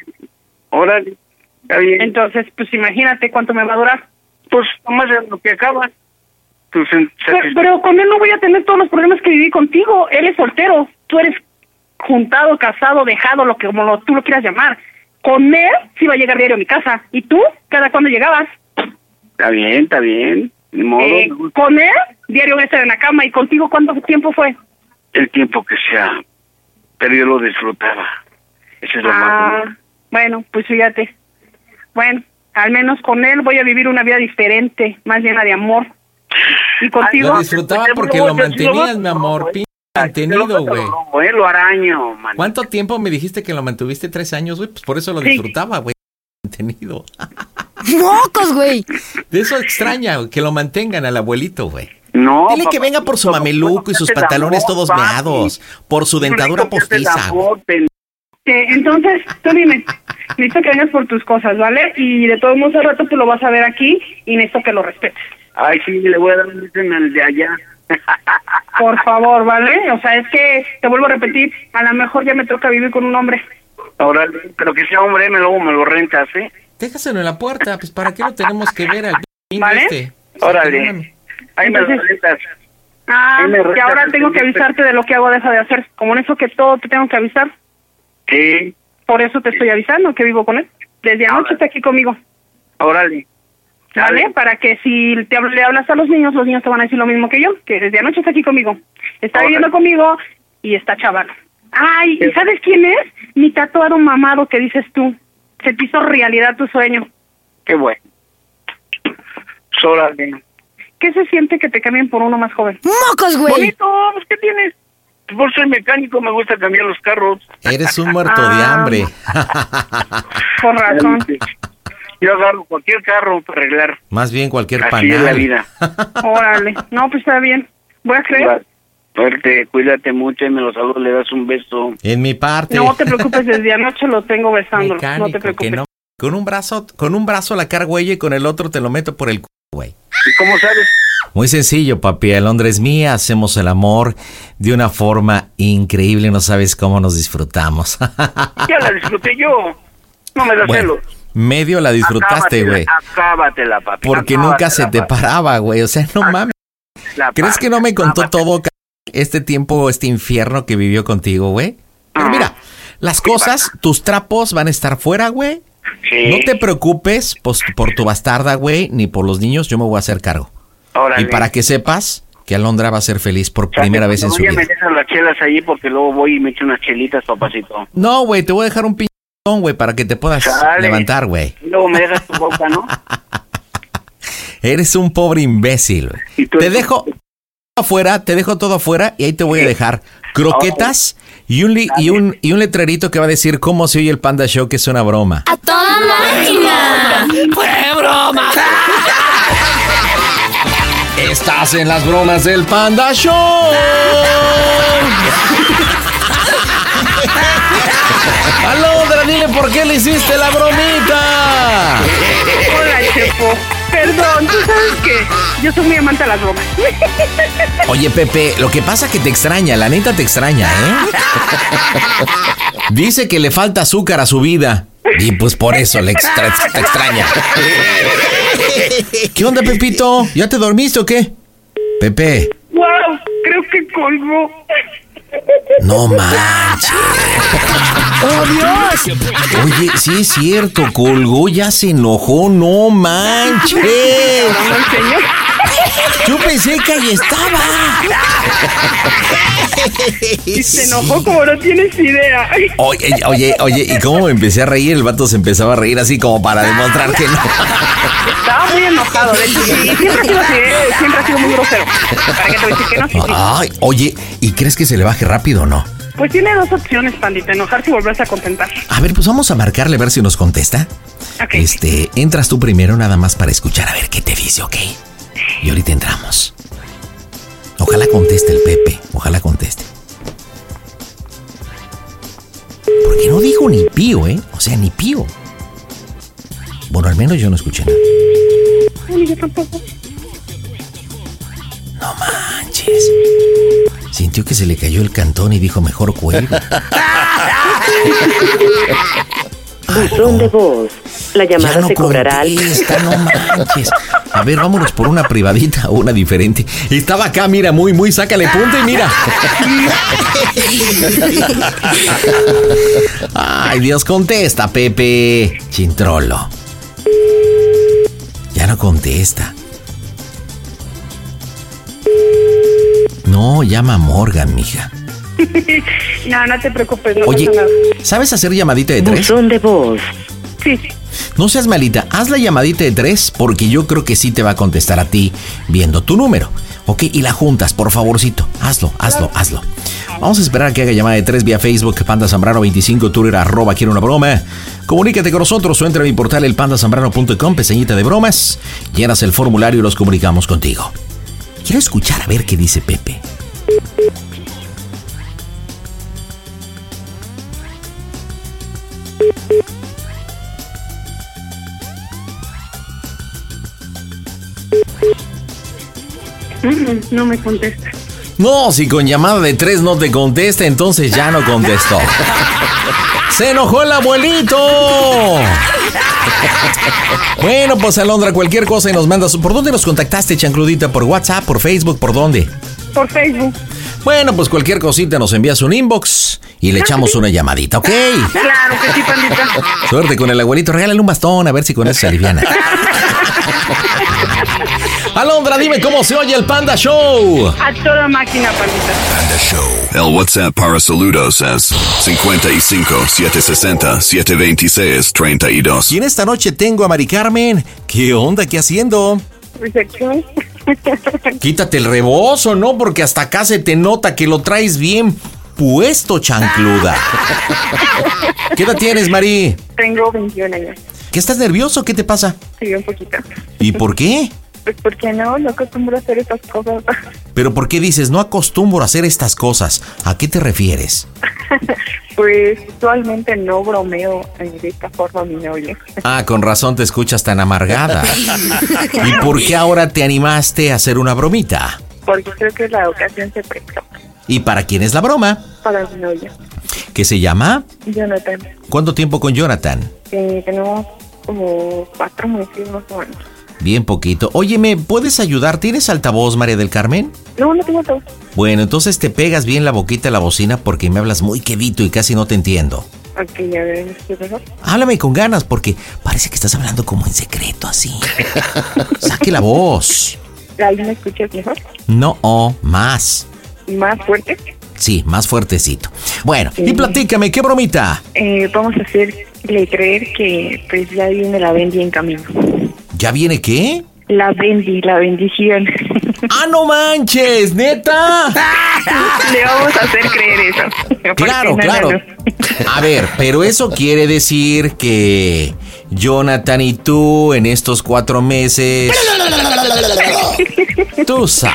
Órale, está bien. Entonces, pues imagínate cuánto me va a durar. Pues nomás es lo que acaba. Sen- Pero, pero con él no voy a tener todos los problemas que viví contigo. Él es soltero. Tú eres juntado, casado, dejado, lo que como lo, tú lo quieras llamar. Con él sí va a llegar diario a mi casa. ¿Y tú? ¿Cada cuándo llegabas? Está bien, está bien. Ni modo, Eh, gusta con él diario estar en la cama. ¿Y contigo cuánto tiempo fue? el tiempo que sea. Pero yo lo disfrutaba. Esa es la Ah, más Bueno, pues fíjate. Bueno, al menos con él voy a vivir una vida diferente, más llena de amor. Y contigo. Lo disfrutaba porque lo mantenías, mi amor. Pinche mantenido, güey. Lo araño, man. ¿Cuánto tiempo me dijiste que lo mantuviste? Tres años, güey. Pues por eso lo Sí. disfrutaba, güey. Mantenido. ¡Mocos, güey! De eso extraña, que lo mantengan al abuelito, güey. No, Dile que venga por su mameluco y sus pantalones amor, todos papi. meados. Por su dentadura postiza. entonces, tú dime, necesito que vengas por tus cosas, ¿vale? Y de todos modos al rato tú lo vas a ver aquí y necesito que lo respetes. Ay, sí, le voy a dar un beso en el de allá. Por favor, ¿vale? O sea, es que, te vuelvo a repetir, a lo mejor ya me toca vivir con un hombre. Ahora, pero que sea hombre, me luego me lo rentas, ¿eh? Déjaselo en la puerta, pues ¿para qué lo tenemos que ver al ¿Vale? este? Órale. Ahí me. Ah, Ahí me ahora tengo que avisarte de lo que hago deja de hacer. Como en eso que todo te tengo que avisar. Sí, Por eso te estoy avisando que vivo con él. Desde anoche está aquí conmigo. órale. ¿Vale? Para que si te habl- le hablas a los niños, los niños te van a decir lo mismo que yo, que desde anoche está aquí conmigo. Está viviendo conmigo y está chaval. Ay, ¿y sabes quién es? Mi tatuado mamado que dices tú. Se te hizo realidad tu sueño. Qué bueno. Órale. ¿Qué se siente que te cambien por uno más joven? ¡Mocos, güey! Bonito, pues, ¿qué tienes? Por soy mecánico, me gusta cambiar los carros. Eres un muerto de Ah. hambre. Con razón. Yo agarro cualquier carro para arreglar. Más bien cualquier Así panal. es la vida. Órale. No, pues está bien. Voy a creer. Suerte, cuídate mucho y me los saludo, le das un beso. En mi parte. No te preocupes, desde anoche lo tengo besando. No te preocupes. no. Con un brazo, con un brazo la cargo ella y con el otro te lo meto por el cu, güey. ¿Y cómo sabes? Muy sencillo, papi. El Londres es mía. Hacemos el amor de una forma increíble. No sabes cómo nos disfrutamos. Ya la disfruté yo. No me das Bueno, celos. medio la disfrutaste, Acábatela, güey. Acábatela, papi. Porque nunca se te paraba, güey. O sea, no mames. ¿Crees que no me contó todo ca- este tiempo, este infierno que vivió contigo, güey? Pero mira, las cosas, tus trapos van a estar fuera, güey. Sí. No te preocupes pues, por tu bastarda, güey, ni por los niños. Yo me voy a hacer cargo. Órale. Y para que sepas que Alondra va a ser feliz por primera vez en su Voy a vida. meter las chelas ahí porque luego voy y me echo unas chelitas, papacito. No, güey, te voy a dejar un piñón, güey, para que te puedas levantar, güey. Y luego me dejas tu boca, ¿no? Eres un pobre imbécil, güey. Te dejo afuera, te dejo todo afuera y ahí te voy a dejar croquetas y un, li- y un, y un letrerito que va a decir cómo se oye el Panda Show, que es una broma. ¡A toda máquina! ¡Fue broma! Estás en las bromas del Panda Show. Alondra, dile por qué le hiciste la bromita. Hola, Chepo. Perdón, tú sabes que yo soy muy amante de las bromas. Oye, Pepe, lo que pasa que te extraña, la neta te extraña, ¿eh? Dice que le falta azúcar a su vida. Y pues por eso le extra- te extraña. ¿Qué onda, Pepito? ¿Ya te dormiste o qué? Pepe, ¡Wow! Creo que colgó. No manches. ¡Oh, Dios! Oye, sí es cierto, colgó, ya se enojó, no manches. Yo pensé que ahí estaba. Y se enojó como no tienes idea. Oye, oye, oye, y cómo me empecé a reír, el vato se empezaba a reír así como para demostrar que no. Estaba muy enojado, de hecho. Y siempre ha sido así, ¿eh? siempre ha sido muy grosero. ¿Para qué te decir que no? Sí, sí. Ay, oye, ¿y crees que se le baje rápido o no? Pues tiene dos opciones, pandita, enojarse y volverse a contentar. A ver, pues vamos a marcarle a ver si nos contesta. Este, entras tú primero nada más para escuchar a ver qué te dice, ¿ok? Y ahorita entramos. Ojalá conteste el Pepe, ojalá conteste. Porque no dijo ni pío, ¿eh? O sea, ni pío. Bueno, al menos yo no escuché nada. Ay, yo tampoco. No manches. Sintió que se le cayó el cantón y dijo, mejor cuelgo. Buzón de voz. La llamada no se cobrará al... no. A ver, vámonos por una privadita o una diferente. Estaba acá, mira, muy, muy, sácale punta y mira. Ay, Dios, contesta, Pepe. Chintrolo. Ya no contesta. No, llama a Morgan, mija. No, no te preocupes. No Oye, pasa nada. ¿sabes hacer llamadita de tres? Buzón de voz. Sí. No seas malita, haz la llamadita de tres porque yo creo que sí te va a contestar a ti viendo tu número. Ok, y la juntas, por favorcito. Hazlo, hazlo, hazlo. Vamos a esperar a que haga llamada de tres vía Facebook, Panda Zambrano 25, Twitter, arroba, quiero una broma. Comunícate con nosotros o entra a mi portal elpandasambrano.com, peseñita de bromas. Llenas el formulario y los comunicamos contigo. Quiero escuchar a ver qué dice Pepe. No me contesta. No, si con llamada de tres no te contesta, entonces ya no contestó. ¡Se enojó el abuelito! Bueno, pues Alondra, cualquier cosa y nos mandas. ¿Por dónde nos contactaste, chancludita? ¿Por WhatsApp? ¿Por Facebook? ¿Por dónde? Por Facebook. Bueno, pues cualquier cosita nos envías un inbox y le echamos una llamadita, ¿ok? Claro que sí, pandita. Suerte con el abuelito, regálale un bastón a ver si con eso se aliviana. Alondra, dime cómo se oye el Panda Show. A toda máquina, pandita. Panda Show. El WhatsApp para saludos es 55 760 726 32. Y en esta noche tengo a Mari Carmen. ¿Qué onda? ¿Qué haciendo? Pues aquí. Quítate el rebozo, ¿no? Porque hasta acá se te nota que lo traes bien puesto, chancluda. ¿Qué edad tienes, Mari? Tengo 21 años. ¿Qué estás nervioso? ¿Qué te pasa? Sí, un poquito. ¿Y por qué? Pues porque no, no acostumbro a hacer esas cosas. ¿Pero por qué dices no acostumbro a hacer estas cosas? ¿A qué te refieres? Pues usualmente no bromeo eh, de esta forma mi novio. Ah, con razón te escuchas tan amargada. ¿Y por qué ahora te animaste a hacer una bromita? Porque creo que la ocasión se prestó ¿Y para quién es la broma? para mi novio. ¿Qué se llama? Jonathan. ¿Cuánto tiempo con Jonathan? Eh, tenemos como cuatro meses más o menos. Bien poquito. Oye, ¿me puedes ayudar? ¿Tienes altavoz, María del Carmen? No, no tengo todo. Bueno, entonces te pegas bien la boquita a la bocina porque me hablas muy quedito y casi no te entiendo. Ok, ya ver. Háblame con ganas porque parece que estás hablando como en secreto así. Saque la voz. ¿Ahí me escuchas mejor? No, oh, más. ¿Más fuerte? Sí, más fuertecito. Bueno, y platícame, ¿qué bromita? Eh, vamos a hacerle creer que pues ya viene la bendi en camino. ¿Ya viene qué? La bendi, la bendición. ¡Ah, no manches! ¿Neta? Le vamos a hacer creer eso. Claro, no, claro. no. A ver, pero eso quiere decir que Jonathan y tú en estos cuatro meses... Tú sabes.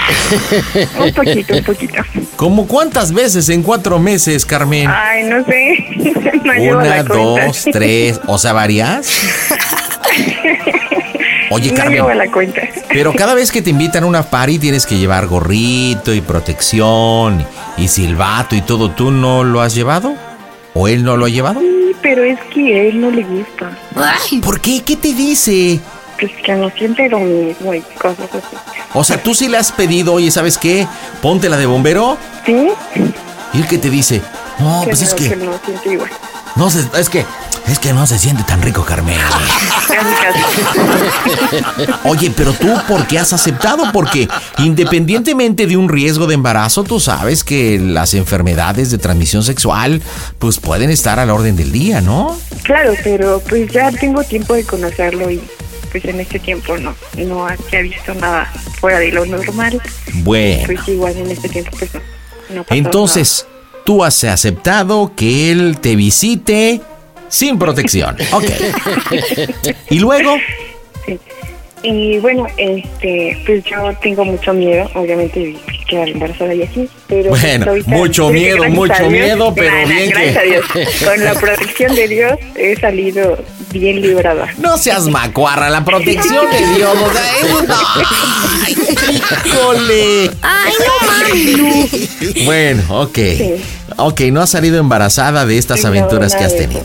Un poquito, un poquito. ¿Cómo cuántas veces en cuatro meses, Carmen? Ay, no sé. No Una, la dos, tres, o sea, varias. Oye, no Carmen. llevo la cuenta. Pero cada vez que te invitan a una party tienes que llevar gorrito y protección y silbato y todo. ¿Tú no lo has llevado? ¿O él no lo ha llevado? Sí, pero es que a él no le gusta. ¿Por qué? ¿Qué te dice? Pues que no siente lo mismo y cosas así. O sea, tú sí le has pedido, oye, ¿sabes qué? Ponte la de bombero. ¿Sí? ¿Y él qué te dice? No, que pues es no, que no siente igual. No se, es que es que no se siente tan rico, Carmen. Oye, pero tú, ¿por qué has aceptado? Porque independientemente de un riesgo de embarazo, tú sabes que las enfermedades de transmisión sexual, pues pueden estar a la orden del día, ¿no? Claro, pero pues ya tengo tiempo de conocerlo y pues en este tiempo no, no se ha visto nada fuera de lo normal. Bueno, Pues igual en este tiempo pues no. no pasó entonces tú has aceptado que él te visite sin protección. Ok. ¿Y luego? Sí. Y bueno, este, pues yo tengo mucho miedo, obviamente, quedar embarazada y así, pero... pues, Bueno, mucho miedo, mucho miedo, pero nada, bien gracias que- a Dios, con la protección de Dios he salido bien librada. No seas macuarra, la protección de Dios. o sea, es- ¡Ay, híjole! Ay, no mames. Bueno, ok. Sí. Ok, no has salido embarazada de estas No, aventuras que has tenido.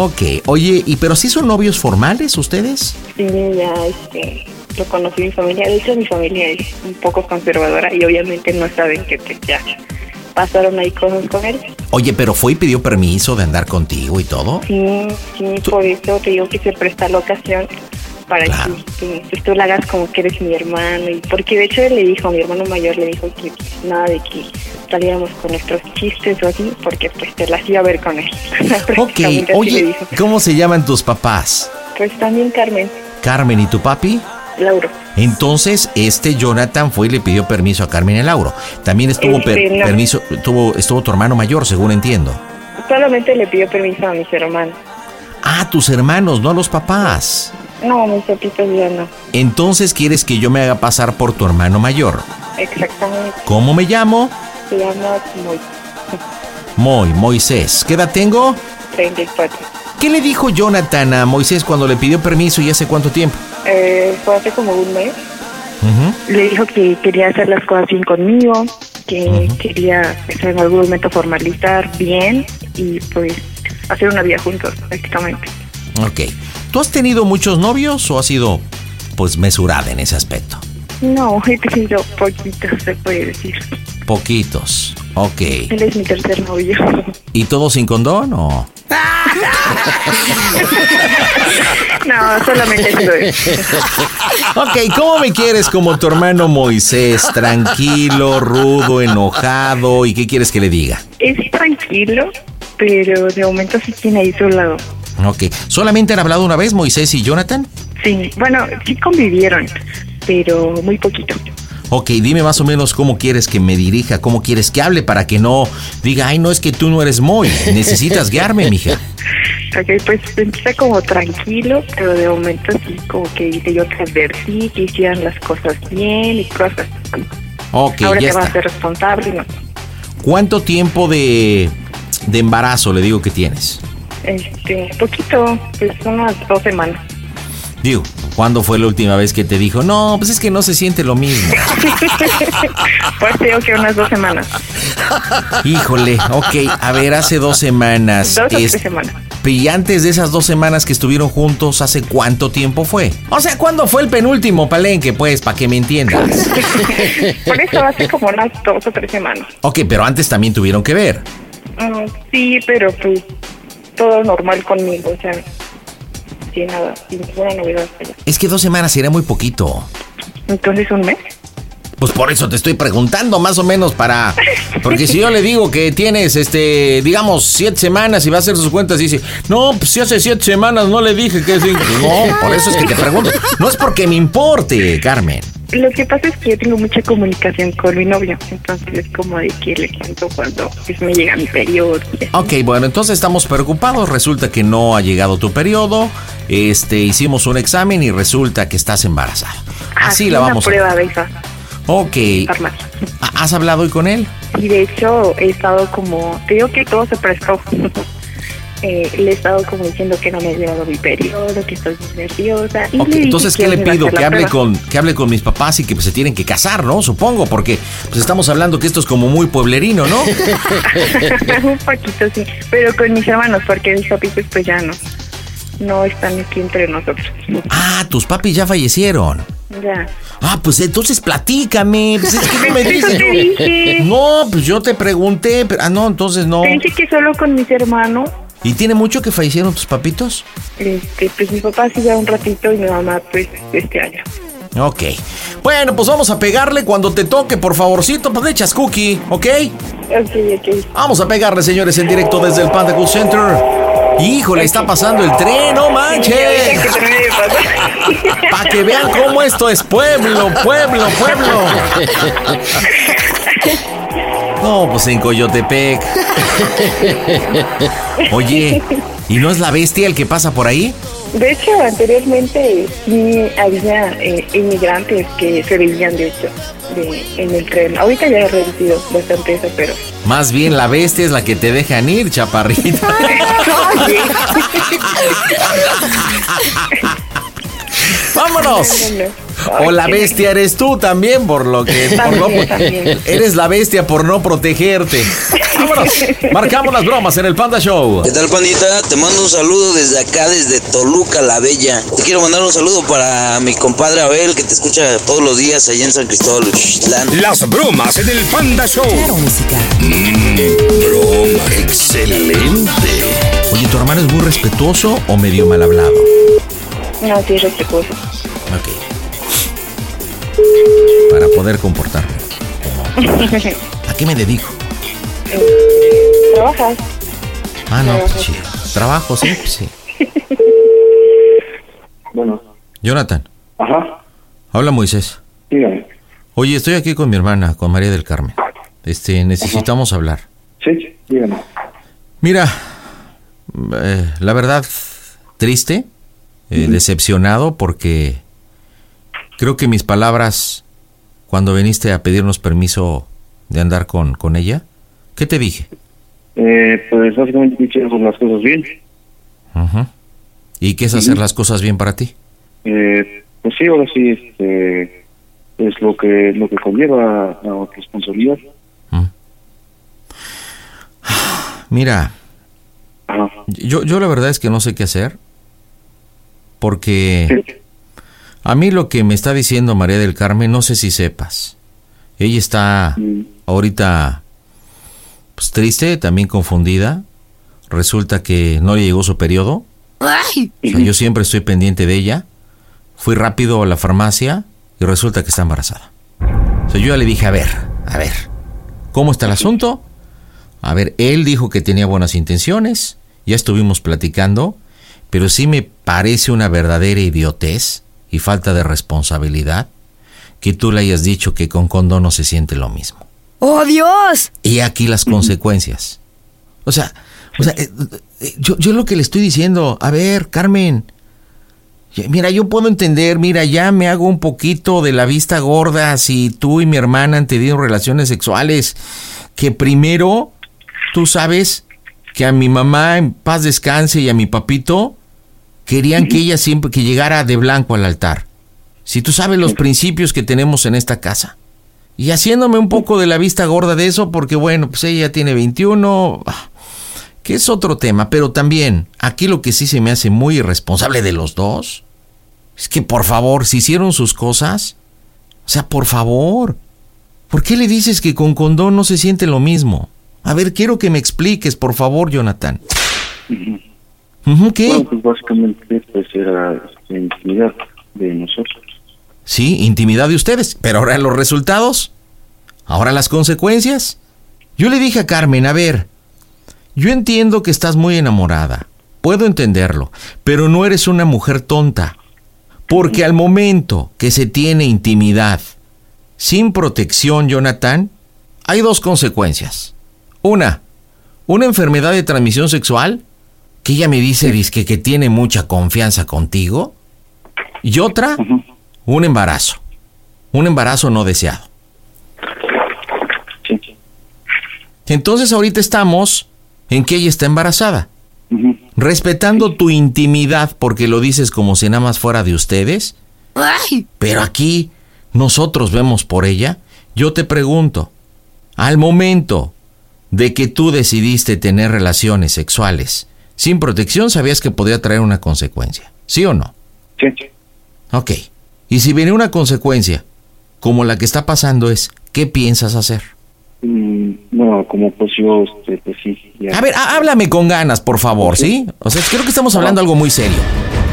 Ok, oye, ¿y pero sí son novios formales ustedes? Sí, ya, este, lo conocí mi familia, de hecho mi familia es un poco conservadora y obviamente no saben que pues ya pasaron ahí cosas con él. Oye, pero fue y pidió permiso de andar contigo y todo. Sí, sí, por eso te digo que se presta la ocasión para que, que, pues, tú la hagas como que eres mi hermano. Y porque de hecho él le dijo, mi hermano mayor le dijo que pues, nada de que saliéramos con nuestros chistes o así, porque pues te las iba a ver con él. Ok, oye. ¿cómo se llaman tus papás? Pues también Carmen, Carmen y tu papi. Lauro. Entonces, este Jonathan fue y le pidió permiso a Carmen y a Lauro. También estuvo per- Este, no. permiso, tuvo, estuvo tu hermano mayor, según entiendo. Solamente le pidió permiso a mis hermanos. Ah, tus hermanos, no a los papás. No, mis papitos ya no. Entonces quieres que yo me haga pasar por tu hermano mayor. Exactamente. ¿Cómo me llamo? Se llama muy Moy, Moisés. ¿Qué edad tengo? 34. ¿Qué le dijo Jonathan a Moisés cuando le pidió permiso y hace cuánto tiempo? Eh, fue hace como un mes. Le dijo que quería hacer las cosas bien conmigo, que quería pues, en algún momento formalizar bien y pues hacer una vida juntos prácticamente. Ok. ¿Tú has tenido muchos novios o has sido pues mesurada en ese aspecto? No, he tenido poquitos, se puede decir. Poquitos. Ok. Él es mi tercer novio. ¿Y todo sin condón o...? no, solamente eso es. Ok, ¿cómo me quieres como tu hermano Moisés? Tranquilo, rudo, enojado. ¿Y qué quieres que le diga? Es tranquilo, pero de momento sí tiene ahí su lado. Ok. ¿Solamente han hablado una vez Moisés y Jonathan? Sí, bueno, sí convivieron, pero muy poquito. Ok, dime más o menos cómo quieres que me dirija, cómo quieres que hable para que no diga, ay, no es que tú no eres Moy. Necesitas guiarme, mija. Ok, pues empieza como tranquilo, pero de momento sí como que dice yo te advertí que hicieran las cosas bien y cosas. así. Ok, Ahora ya te vas a ser responsable, ¿no? ¿Cuánto tiempo de, de embarazo le digo que tienes? Este, poquito, pues unas dos semanas. Digo, ¿cuándo fue la última vez que te dijo, no, pues es que no se siente lo mismo? pues digo que unas dos semanas. Híjole, ok, a ver, hace dos semanas. Dos o es- tres semanas. Y antes de esas dos semanas que estuvieron juntos, ¿hace cuánto tiempo fue? O sea, ¿cuándo fue el penúltimo palenque, pues, para que me entiendas? Por eso hace como unas dos o tres semanas. ok, pero antes también tuvieron que ver. Mm, sí, pero pues todo normal conmigo, o sea, sin nada, sin ninguna novedad. Es que dos semanas sería muy poquito. Entonces, ¿un mes? Pues por eso te estoy preguntando más o menos para... Porque si yo le digo que tienes, este, digamos, siete semanas y va a hacer sus cuentas y dice, no, pues si hace siete semanas no le dije que. No, por eso es que te pregunto. No es porque me importe, Carmen. Lo que pasa es que yo tengo mucha comunicación con mi novio, entonces es como de que le cuento cuando pues, me llega mi periodo. Ok, bueno, entonces estamos preocupados. Resulta que no ha llegado tu periodo. Este, hicimos un examen y resulta que estás embarazada. Así la una vamos a... prueba de esas, Ok. ¿Has hablado hoy con él? Y de hecho he estado como, te digo que todo se prestó. Eh, le he estado como diciendo que no me ha llegado mi periodo, que estoy muy nerviosa. Y le entonces, que ¿qué le pido? Que hable, prueba. con, que hable con mis papás y que pues, se tienen que casar, ¿no? Supongo, porque pues estamos hablando que esto es como muy pueblerino, ¿no? un poquito sí, pero con mis hermanos, porque mis papitos pues ya no, no están aquí entre nosotros. Ah, tus papis ya fallecieron. Ya. Ah, pues entonces platícame. Pues es que no me dices. te dije. No, pues yo te pregunté, pero ah, no, entonces no. Dije que solo con mis hermanos, ¿Y tiene mucho que fallecieron tus papitos? este, pues mi papá sí ya un ratito y mi mamá pues este año. Ok. Bueno, pues vamos a pegarle cuando te toque, por favorcito, pues le echas cookie, ¿ok? Ok, ok. Vamos a pegarle, señores, en directo desde el Panda Cool Center. Híjole, está pasando el tren, no manches. Para que vean cómo esto es pueblo, pueblo, pueblo. No, pues en Coyotepec. Oye, ¿y no es la bestia el que pasa por ahí? De hecho, anteriormente sí había eh, inmigrantes que se veían, de hecho, de, en el tren. Ahorita ya he reducido bastante eso, pero... Más bien la bestia es la que te dejan ir, chaparrita. ¡Vámonos! O la bestia eres tú también, por lo que. por no- También, también. eres la bestia por no protegerte. ¡Vámonos! Marcamos las bromas en el Panda Show. ¿Qué tal, pandita? Te mando un saludo desde acá, desde Toluca, la Bella. Te quiero mandar un saludo para mi compadre Abel, que te escucha todos los días allá en San Cristóbal. Las bromas en el Panda Show. música. broma. Excelente. Oye, ¿tu hermano es muy respetuoso o medio mal hablado? No, sí es respetuoso. Ok. Para poder comportarme. ¿A qué me dedico? ¿Trabajas? Ah, no, pues chido. Trabajo, sí, pues sí. Bueno, Jonathan, ajá, habla Moisés. dígame. Oye, estoy aquí con mi hermana, con María del Carmen. Este, necesitamos hablar. Sí, dígame. Mira, eh, la verdad, triste, eh, decepcionado porque creo que mis palabras cuando viniste a pedirnos permiso de andar con, con ella, ¿qué te dije? Eh, pues básicamente hicimos las cosas bien. ¿Y qué es hacer las cosas bien para ti? Eh, pues sí, ahora sí, este, es lo que lo que conlleva a responsabilidad. Mira, yo, yo la verdad es que no sé qué hacer porque a mí lo que me está diciendo María del Carmen, no sé si sepas. Ella está ahorita pues, triste, también confundida. Resulta que no le llegó su periodo. O sea, yo siempre estoy pendiente de ella. Fui rápido a la farmacia y resulta que está embarazada. O sea, yo ya le dije, a ver, a ver, ¿cómo está el asunto? A ver, él dijo que tenía buenas intenciones, ya estuvimos platicando, pero sí me parece una verdadera idiotez y falta de responsabilidad que tú le hayas dicho que con condón no se siente lo mismo. ¡Oh, Dios! Y aquí las consecuencias. O sea, o sea, eh, eh, yo, yo lo que le estoy diciendo, a ver, Carmen, mira, yo puedo entender, mira, ya me hago un poquito de la vista gorda si tú y mi hermana han tenido relaciones sexuales, que primero, tú sabes que a mi mamá en paz descanse y a mi papito querían que ella siempre que llegara de blanco al altar. Si tú sabes los principios que tenemos en esta casa. Y haciéndome un poco de la vista gorda de eso, porque bueno, pues ella tiene 21, ah, que es otro tema, pero también aquí lo que sí se me hace muy irresponsable de los dos, es que por favor, si hicieron sus cosas, o sea, por favor, ¿por qué le dices que con condón no se siente lo mismo? A ver, quiero que me expliques, por favor, Jonathan. ¿Qué? Bueno, pues básicamente pues era este, intimidad de nosotros. Sí, intimidad de ustedes. Pero ahora los resultados. Ahora las consecuencias. Yo le dije a Carmen, a ver, yo entiendo que estás muy enamorada. Puedo entenderlo. Pero no eres una mujer tonta. Porque al momento que se tiene intimidad sin protección, Jonathan, hay dos consecuencias. Una, una enfermedad de transmisión sexual, que ella me dice que tiene mucha confianza contigo. Y otra, un embarazo. Un embarazo no deseado. Entonces ahorita estamos en que ella está embarazada. Respetando tu intimidad porque lo dices como si nada más fuera de ustedes. Pero aquí nosotros vemos por ella. Yo te pregunto, al momento de que tú decidiste tener relaciones sexuales sin protección, sabías que podía traer una consecuencia. ¿Sí o no? Sí. Ok. Y si viene una consecuencia como la que está pasando es, ¿qué piensas hacer? Mm, bueno, como pues yo, este, pues sí. ya. A ver, há- háblame con ganas, por favor, ¿sí? O sea, creo que estamos hablando algo muy serio.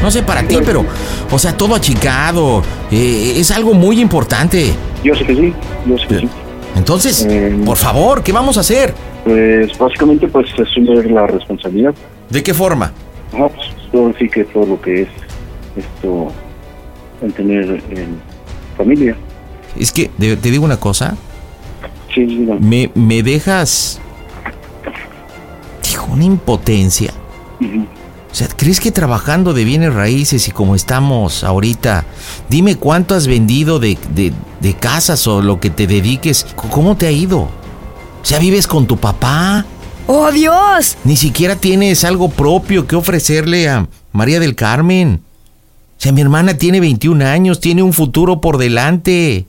No sé para ti, pero, o sea, todo achicado. eh, es algo muy importante. Yo sé que sí, yo sé que sí. Entonces, por favor, ¿qué vamos a hacer? Pues básicamente pues asumir la responsabilidad. ¿De qué forma? Ajá, pues todo sí que todo lo que es esto, el tener en familia. Es que, te digo una cosa. Sí. Me, me dejas. Hijo, una impotencia. O sea, ¿crees que trabajando de bienes raíces y como estamos ahorita, dime cuánto has vendido de, de- de casas o lo que te dediques? ¿Cómo te ha ido? O sea, vives con tu papá. ¡Oh, Dios! Ni siquiera tienes algo propio que ofrecerle a María del Carmen. O sea, mi hermana tiene 21 años, tiene un futuro por delante.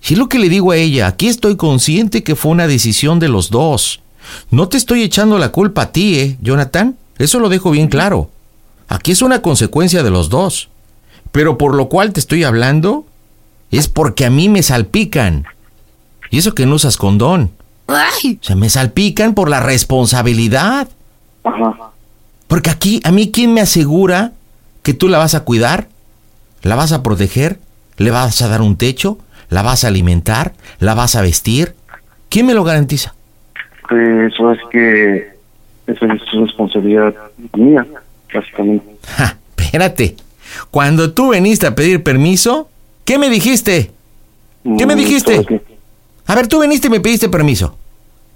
Si es lo que le digo a ella, aquí estoy consciente que fue una decisión de los dos. No te estoy echando la culpa a ti, ¿eh, Jonathan? Eso lo dejo bien claro. Aquí es una consecuencia de los dos. Pero por lo cual te estoy hablando es porque a mí me salpican. Y eso que no usas condón. O sea, me salpican por la responsabilidad. Porque aquí, a mí, ¿quién me asegura que tú la vas a cuidar, la vas a proteger, le vas a dar un techo, la vas a alimentar, la vas a vestir. ¿Quién me lo garantiza? Pues eso es que eso es responsabilidad mía, básicamente. Ja, espérate. Cuando tú viniste a pedir permiso, ¿qué me dijiste? ¿Qué me Mm, dijiste? A ver, tú viniste y me pediste permiso.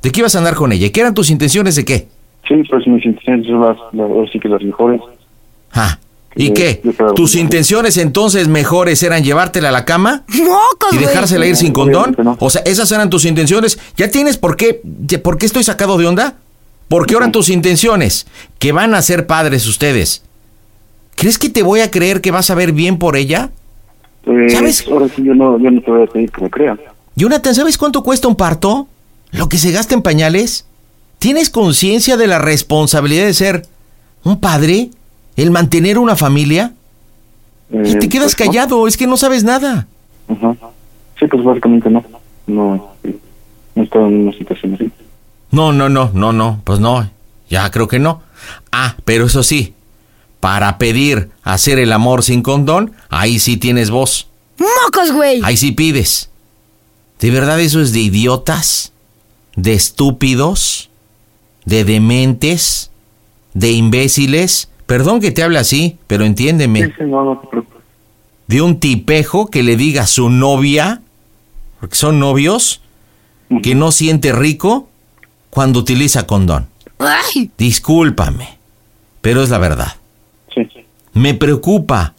¿De qué ibas a andar con ella? ¿Qué eran tus intenciones de qué? Sí, pues mis intenciones son las, sí que las mejores. Ah, ¿y Eh, qué? ¿Tus intenciones entonces mejores eran llevártela a la cama? ¡Mocos, ¿Y güey! dejársela ir sin condón? no. O sea, esas eran tus intenciones. ¿Ya tienes por qué? ¿Por qué estoy sacado de onda? ¿Por qué eran tus intenciones? Que van a ser padres ustedes. ¿Crees que te voy a creer que vas a ver bien por ella? Pues, ¿Sabes? Ahora sí yo no, yo no te voy a pedir que me crean. Jonathan, ¿sabes cuánto cuesta un parto? ¿Lo que se gasta en pañales? ¿Tienes conciencia de la responsabilidad de ser un padre? ¿El mantener una familia? Eh, Y te quedas pues, callado, es que no sabes nada. Ajá. Sí, pues básicamente no. No, no he estado en una situación así. No, no, no, no, no, pues no, ya creo que no. Ah, pero eso sí, para pedir hacer el amor sin condón, ahí sí tienes voz, ¡Mocos, güey! ahí sí pides. ¿De verdad eso es de idiotas? ¿De estúpidos? ¿De dementes? ¿De imbéciles? Perdón que te hable así, pero entiéndeme. De un tipejo que le diga a su novia, porque son novios, que no siente rico cuando utiliza condón. ¡Ay! Discúlpame, pero es la verdad. Sí. Me preocupa,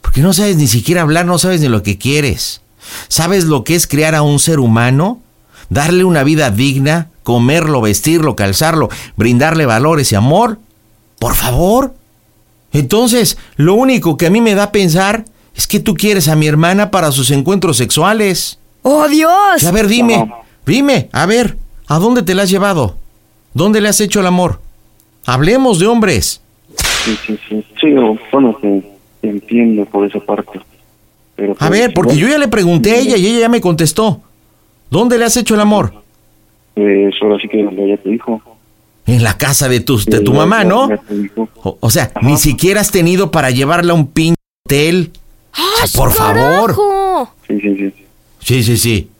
porque no sabes ni siquiera hablar, no sabes ni lo que quieres. ¿Sabes lo que es crear a un ser humano? Darle una vida digna, comerlo, vestirlo, calzarlo, brindarle valores y amor. Por favor. Entonces, lo único que a mí me da a pensar es que tú quieres a mi hermana para sus encuentros sexuales. ¡Oh, Dios! A ver, dime, dime, a ver, ¿a dónde te la has llevado? ¿Dónde le has hecho el amor? Hablemos de hombres. Sí, sí, sí. Sí, bueno, te, te entiendo por esa parte. Pero, A pues, ver, porque yo ya le pregunté a ella y ella ya me contestó. ¿Dónde le has hecho el amor? Pues ahora sí que donde ella te dijo. En la casa de tu, de tu mamá, ¿no? O, o sea, ni siquiera has tenido para llevarla a un pinche hotel. O sea, por favor. Sí, sí, sí. Sí, sí, sí.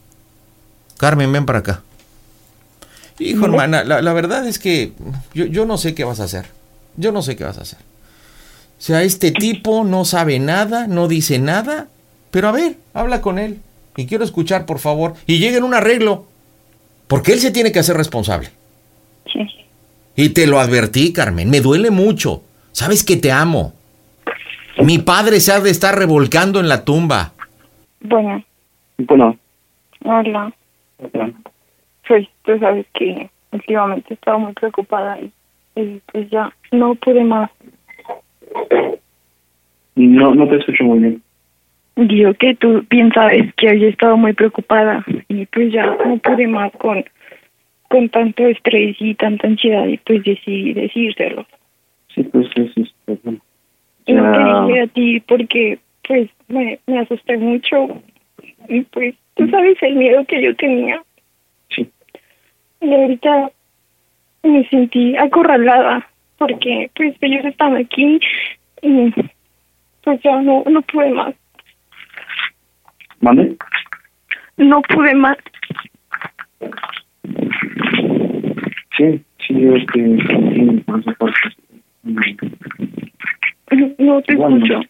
Carmen, ven para acá. Hijo, hermana, la, la verdad es que yo, yo no sé qué vas a hacer. Yo no sé qué vas a hacer. O sea, este tipo no sabe nada, no dice nada. Pero a ver, habla con él. Y quiero escuchar, por favor. Y lleguen un arreglo. Porque él se tiene que hacer responsable. Sí. Y te lo advertí, Carmen. Me duele mucho. Sabes que te amo. Mi padre se ha de estar revolcando en la tumba. Bueno, Bueno, hola. Pues tú sabes que últimamente estaba muy preocupada y, y pues ya no pude más. no, no te escucho muy bien. Digo que tú bien sabes que he estado muy preocupada y pues ya no pude más con, con tanto estrés y tanta ansiedad y pues decidí decírselo. Sí, pues es este, bueno. Y no te dije a ti porque pues me, me asusté mucho y pues tú sabes el miedo que yo tenía. Sí. Y ahorita me sentí acorralada porque pues ellos están aquí y pues ya no, no pude más. ¿Mande? No pude más. Sí, sí, yo este, entiendo por esa parte. Mm. No te Bueno. escucho.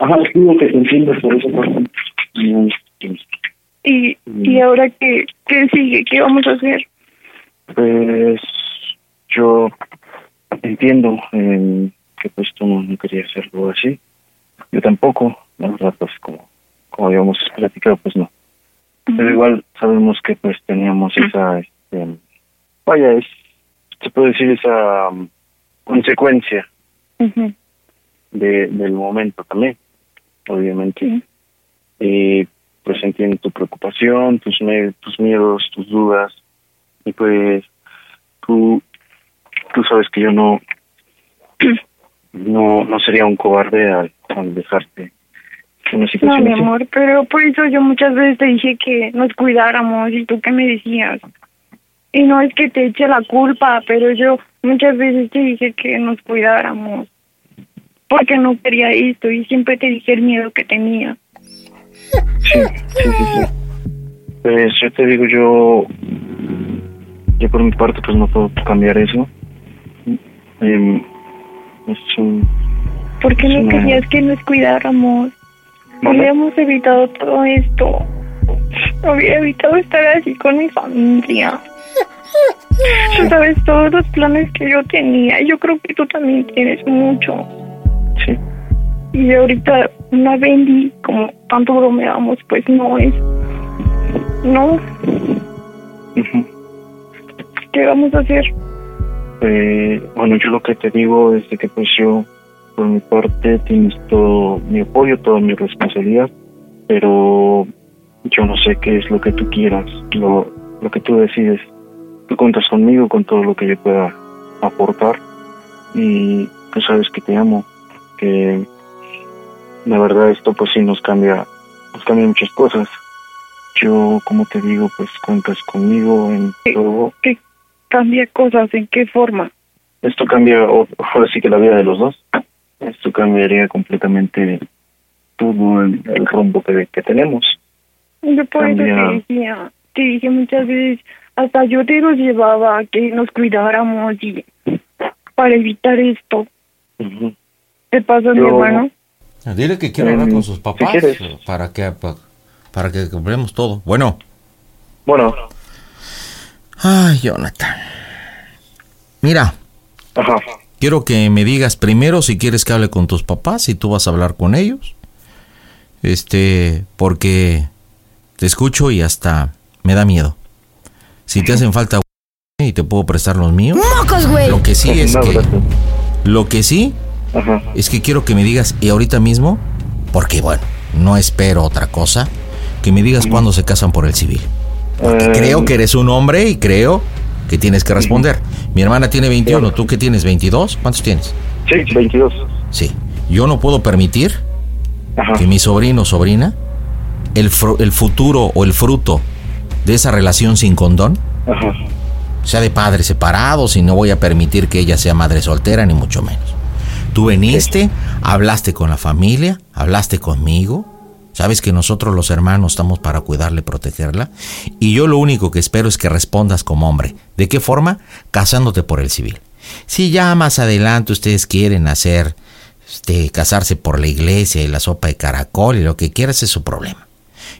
Ajá, digo que te entiendo por esa parte. Mm, Y, y ahora qué, qué sigue, qué vamos a hacer. Pues yo entiendo eh, que pues tú no, no querías hacerlo así. Yo tampoco, la verdad, pues como, como habíamos platicado, pues no. Pero igual sabemos que pues teníamos esa, este, vaya, es, se puede decir esa um, consecuencia de, del momento también, obviamente. Y pues entiendo tu preocupación, tus, tus miedos, tus dudas. Y pues tú, tú sabes que yo no, no, no sería un cobarde al, al dejarte No, mi así. amor, pero por eso yo muchas veces te dije que nos cuidáramos y tú qué me decías. Y no es que te eche la culpa, pero yo muchas veces te dije que nos cuidáramos. porque no quería esto y siempre te dije el miedo que tenía. Sí, sí, sí, sí. Pues yo te digo, yo, yo por mi parte pues no puedo cambiar eso. Em, es un- ¿Por qué Es no una- querías que nos cuidáramos? Hubiéramos evitado todo esto. Hubiera evitado estar así con mi familia. Tú sabes todos los planes que yo tenía. Yo creo que tú también tienes mucho. Sí. Y ahorita una Bendy, como tanto bromeamos, pues no es. No. ¿Qué vamos a hacer? Eh, bueno, yo lo que te digo es de que pues yo, por mi parte, tienes todo mi apoyo, toda mi responsabilidad, pero yo no sé qué es lo que tú quieras, lo, lo que tú decides. Tú cuentas conmigo, con todo lo que yo pueda aportar y tú sabes que te amo, que la verdad esto pues sí nos cambia, nos cambia muchas cosas. Yo, como te digo, pues cuentas conmigo en todo. ¿Qué cambia cosas? ¿En qué forma? Esto cambia, ahora sí que la vida de los dos. Esto cambiaría completamente todo el, el rumbo que, que tenemos. Yo por eso Cambia. te decía, te dije muchas veces, hasta yo te los llevaba a que nos cuidáramos y para evitar esto. ¿Te pasa, mi Yo- hermano? Dile que quiero hablar con sus si papás para que pa- para que compremos todo. Bueno. Bueno. Ay, Jonathan. Mira. Quiero que me digas primero si quieres que hable con tus papás, si tú vas a hablar con ellos. Este, porque te escucho y hasta me da miedo. Si te hacen falta y te puedo prestar los míos. ¡Mocos, güey! Lo que sí es No, que gracias. lo que sí es que quiero que me digas y ahorita mismo, porque bueno, no espero otra cosa, que me digas cuándo se casan por el civil. Porque Eh, creo que eres un hombre y creo que tienes que responder. Mi hermana tiene 21, ¿tú qué tienes? ¿22? ¿Cuántos tienes? Sí, 22. Sí. Yo no puedo permitir que mi sobrino o sobrina, el, el futuro o el fruto de esa relación sin condón, Ajá. sea de padres separados y no voy a permitir que ella sea madre soltera, ni mucho menos. Tú veniste, hablaste con la familia, hablaste conmigo, sabes que nosotros los hermanos estamos para cuidarla y protegerla, y yo lo único que espero es que respondas como hombre. ¿De qué forma? Casándote por el civil. Si ya más adelante ustedes quieren hacer, este, casarse por la iglesia y la sopa de caracol y lo que quieras es su problema.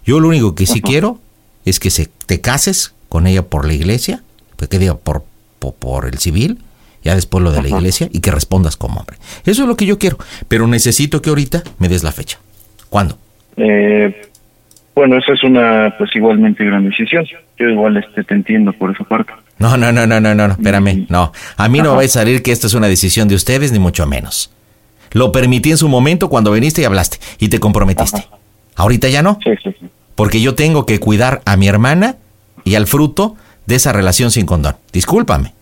Yo lo único que sí quiero es que se, te cases con ella por la iglesia, pues que diga por, por, por el civil, ya después lo de la iglesia y que respondas como hombre. Eso es lo que yo quiero, pero necesito que ahorita me des la fecha. ¿Cuándo? Eh, bueno, esa es una, pues igualmente gran decisión. Yo igual este, te entiendo por esa parte. No, no, no, no, no, no, espérame, no. A mí no va a salir que esto es una decisión de ustedes, ni mucho menos. Lo permití en su momento cuando viniste y hablaste y te comprometiste. Ahorita ya no. Porque yo tengo que cuidar a mi hermana y al fruto de esa relación sin condón. Discúlpame.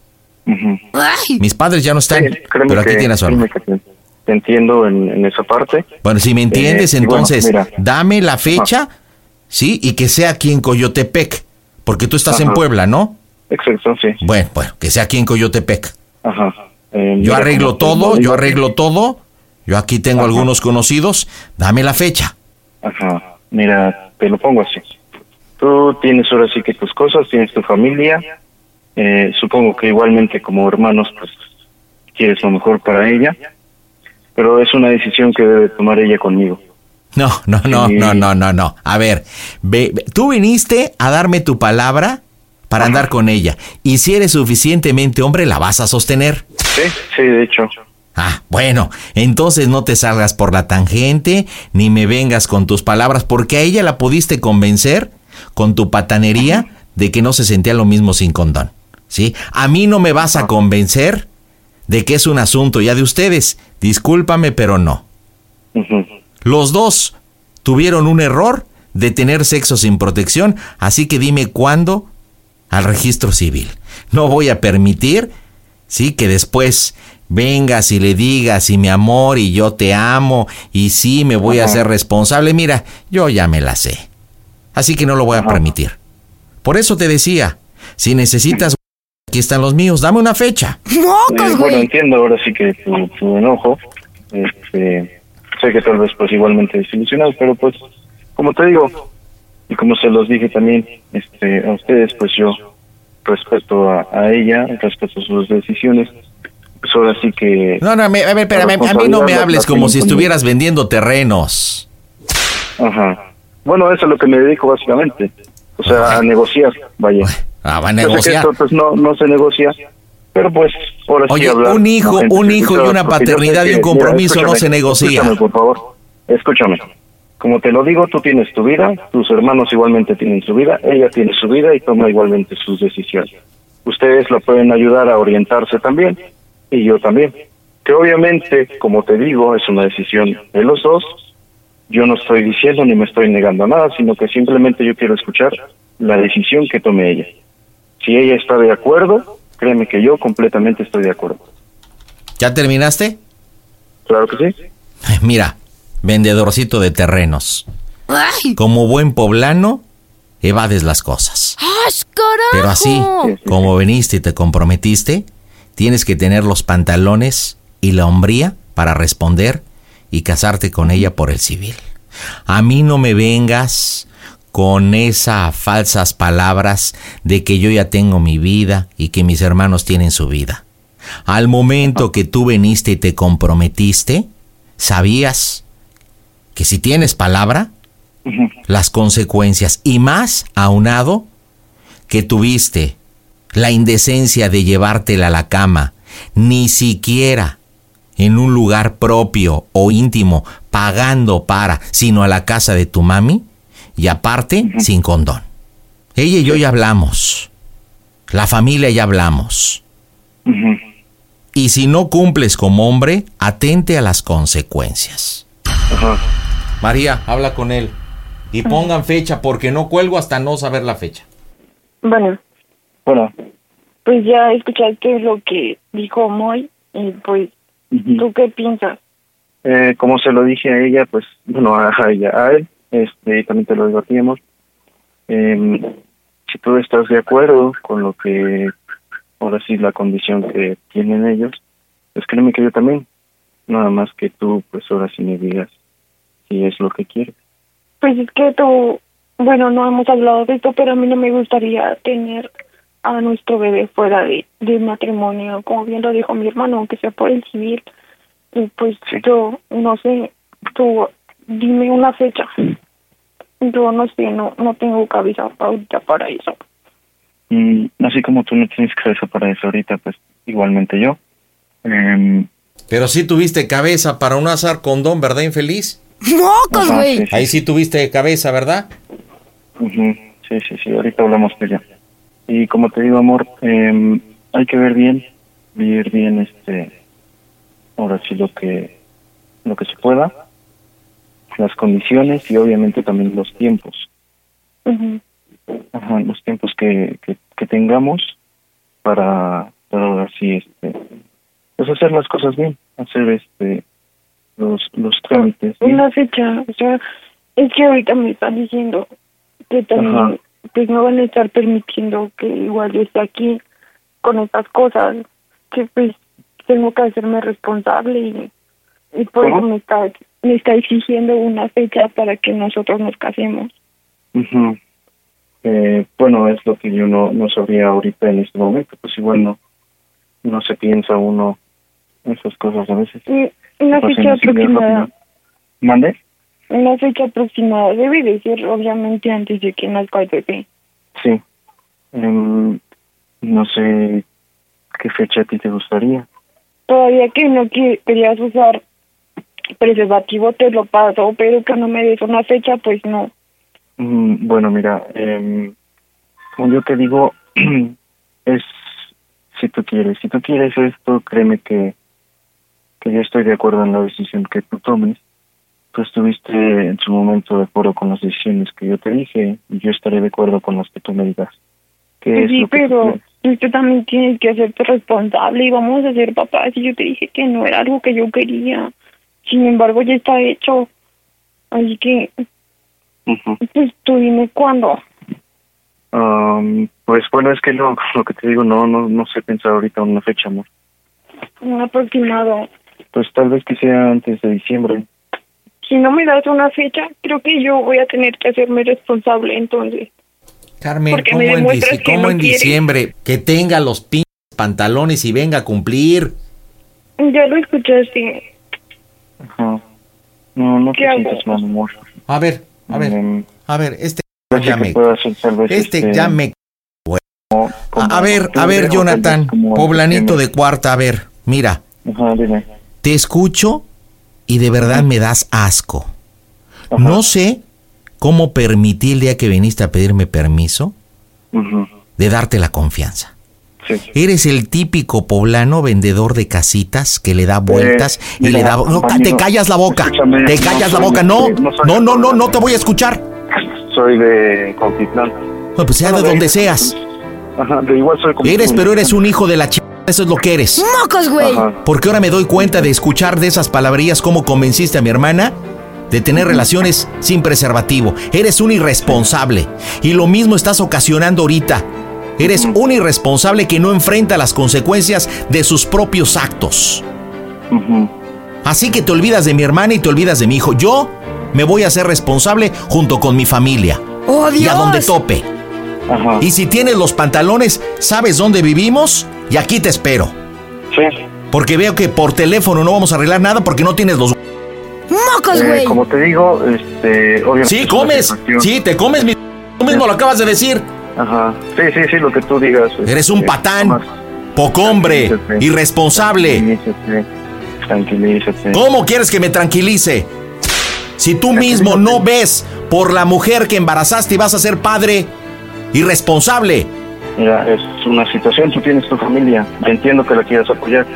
Mis padres ya no están, pero aquí que- tienes a su créeme hermana. que te, entiendo en, en esa parte. Bueno, si me entiendes, Eh, bueno, entonces dame la fecha, ¿sí? Y que sea aquí en Coyotepec, porque tú estás en. Puebla, ¿no? Exacto, sí. Bueno, bueno, que sea aquí en Coyotepec. Ajá. Eh, Yo arreglo todo, yo arreglo todo. Yo aquí tengo algunos conocidos. Dame la fecha. Ajá. Mira, te lo pongo así. Tú tienes ahora sí que tus cosas, tienes tu familia. Eh, supongo que igualmente como hermanos, pues quieres lo mejor para ella. Pero es una decisión que debe tomar ella conmigo. No, no, no, no, no, no, no. A ver, ve- tú viniste a darme tu palabra para andar con ella. Y si eres suficientemente hombre, la vas a sostener. Sí, sí, de hecho. Ah, bueno, entonces no te salgas por la tangente, ni me vengas con tus palabras, porque a ella la pudiste convencer con tu patanería de que no se sentía lo mismo sin condón. ¿Sí? A mí no me vas a convencer de que es un asunto ya de ustedes. Discúlpame, pero no. Los dos tuvieron un error de tener sexo sin protección, así que dime cuándo al registro civil. No voy a permitir, sí, que después vengas y le digas y mi amor y yo te amo y sí me voy a hacer responsable. Mira, yo ya me la sé. Así que no lo voy a permitir. Por eso te decía, si necesitas, aquí están los míos, dame una fecha. Eh, bueno, entiendo ahora sí que tu, tu enojo, Este, sé que tal vez pues igualmente desilusionado, pero pues como te digo y como se los dije también este a ustedes, pues yo respeto a, a ella, respeto sus decisiones. Pues ahora sí que No, no, a ver, espérame, a mí no me hables como si estuvieras vendiendo terrenos. Ajá. Bueno, eso es lo que me dedico básicamente. O sea, a negociar, vaya. Ah, va a negociar. esto pues no, no se negocia, pero pues ahora sí Oye, hablar un hijo, un hijo y una paternidad y un compromiso mira, no se negocia. Escúchame, por favor. Escúchame. Como te lo digo, tú tienes tu vida, tus hermanos igualmente tienen su vida, ella tiene su vida y toma igualmente sus decisiones. Ustedes la pueden ayudar a orientarse también y yo también. Que obviamente, como te digo, es una decisión de los dos. Yo no estoy diciendo ni me estoy negando a nada, sino que simplemente yo quiero escuchar la decisión que tome ella. Si ella está de acuerdo, créeme que yo completamente estoy de acuerdo. ¿Ya terminaste? Claro que sí. Mira, vendedorcito de terrenos. Como buen poblano, evades las cosas. Pero así, como veniste y te comprometiste, tienes que tener los pantalones y la hombría para responder y casarte con ella por el civil. A mí no me vengas con esas falsas palabras de que yo ya tengo mi vida y que mis hermanos tienen su vida. Al momento que tú veniste y te comprometiste, sabías que si tienes palabra, las consecuencias y más aunado que tuviste la indecencia de llevártela a la cama, ni siquiera en un lugar propio o íntimo, pagando para, sino a la casa de tu mami, y aparte, sin condón. Ella y yo ya hablamos. La familia ya hablamos. Y si no cumples como hombre, atente a las consecuencias. María, habla con él. Y pongan fecha, porque no cuelgo hasta no saber la fecha. Bueno, Bueno, pues ya escuchaste lo que dijo Moy y pues, ¿tú qué piensas? eh, como se lo dije a ella, pues, bueno, a, a ella, a él, este, y también te lo debatíamos. em, si tú estás de acuerdo con lo que, ahora sí, la condición que tienen ellos, pues créeme que yo también. Nada más que tú, pues ahora sí me digas si es lo que quieres. Pues es que tú, bueno, no hemos hablado de esto, pero a mí no me gustaría tener a nuestro bebé fuera de, de matrimonio, como bien lo dijo mi hermano, aunque sea por el civil. Y pues yo, no sé, tú dime una fecha. Yo no sé, no, no tengo cabeza ahorita para eso. Mm, así como tú no tienes cabeza para eso ahorita, pues igualmente yo. Em, Pero sí tuviste cabeza para un azar condón, ¿verdad, infeliz? ¡Mocos, güey! sí, sí. Ahí sí tuviste cabeza, ¿verdad? Ujú, Sí, sí, sí, ahorita hablamos de ella. Y como te digo, amor, em, hay que ver bien, ver bien, este, ahora sí lo que, lo que se pueda, las condiciones y obviamente también los tiempos. Ajá, los tiempos que, que, que tengamos para, para ahora sí, este, pues hacer las cosas bien, hacer este, los, los trámites. Una fecha, o sea, es que ahorita me están diciendo que también, Ajá. pues no van a estar permitiendo que igual yo esté aquí con estas cosas, que pues tengo que hacerme responsable y, y por eso me está, me está exigiendo una fecha para que nosotros nos casemos. Ujú. Eh, bueno, es lo que yo no, no sabría ahorita en este momento, pues igual no, no se piensa uno esas cosas a veces. Y una Pasan fecha aproximada. ¿Mande? una fecha aproximada debe de ser obviamente antes de que nazca el bebé. Sí. Em, no sé qué fecha a ti te gustaría. Todavía que no que- querías usar preservativo te lo paso, pero que no me des una fecha, pues no. Mm, bueno, mira, em, como yo te digo, es si tú quieres. Si tú quieres esto, créeme que, que yo estoy de acuerdo en la decisión que tú tomes. Tú estuviste en su momento de acuerdo con las decisiones que yo te dije y yo estaré de acuerdo con las que tú me digas. ¿Qué Pues es sí, tú pero tú también tienes que hacerte responsable y vamos a ser papás. Y yo te dije que no era algo que yo quería. Sin embargo, ya está hecho. Así que, Ujú. pues tú dime cuándo. Pues bueno, es que lo, lo que te digo, no, no, no sé pensar ahorita una fecha, amor. Un aproximado. pues tal vez que sea antes de diciembre. Si no me das una fecha, creo que yo voy a tener que hacerme responsable entonces. Carmen, Porque ¿cómo, en, demuestras dici- que cómo no en quieres. diciembre? Que tenga los pinches pantalones y venga a cumplir. Ya lo escuchaste. Ajá. No, no te sientas mal, amor. A ver, a ver, Em, a ver, este ya me... Este este, ya me... como- A, a ver, a ver, Jonathan, poblanito de cuarta, a ver, mira, Ajá, dime. te escucho y de verdad me das asco. No sé cómo permití el día que viniste a pedirme permiso de darte la confianza. Sí. Eres el típico poblano vendedor de casitas que le da vueltas y mira, le da... No, te callas la boca, escúchame, te no callas la boca, de- no, no no, no, no, te voy a escuchar. Soy de Cuautitlán. No, pues sea de donde seas. Ajá, de igual soy como Eres, pero eres un hijo de la ch... Eso es lo que eres. ¡Mocos, güey! Porque ahora me doy cuenta de escuchar de esas palabrillas cómo convenciste a mi hermana de tener relaciones sin preservativo. Eres un irresponsable. Y lo mismo estás ocasionando ahorita. Eres un irresponsable que no enfrenta las consecuencias de sus propios actos. Así que te olvidas de mi hermana y te olvidas de mi hijo. Yo me voy a hacer responsable junto con mi familia. ¡Oh, Y a Dios! donde tope. Y si tienes los pantalones, ¿sabes dónde vivimos? Y aquí te espero. Sí. Porque veo que por teléfono no vamos a arreglar nada porque no tienes los... ¡Mocos, Eh, güey! como te digo, este, obviamente. Sí, comes. Sí, te comes mi... Tú mismo lo acabas de decir. Ajá. Sí, sí, sí, lo que tú digas. Eres un este, patán, pocombre, tranquilízate. irresponsable. Tranquilízate. Tranquilízate. ¿Cómo quieres que me tranquilice? Si tú mismo no ves por la mujer que embarazaste y vas a ser padre irresponsable. Mira, es una situación, tú tienes tu familia. Entiendo que la quieras apoyar.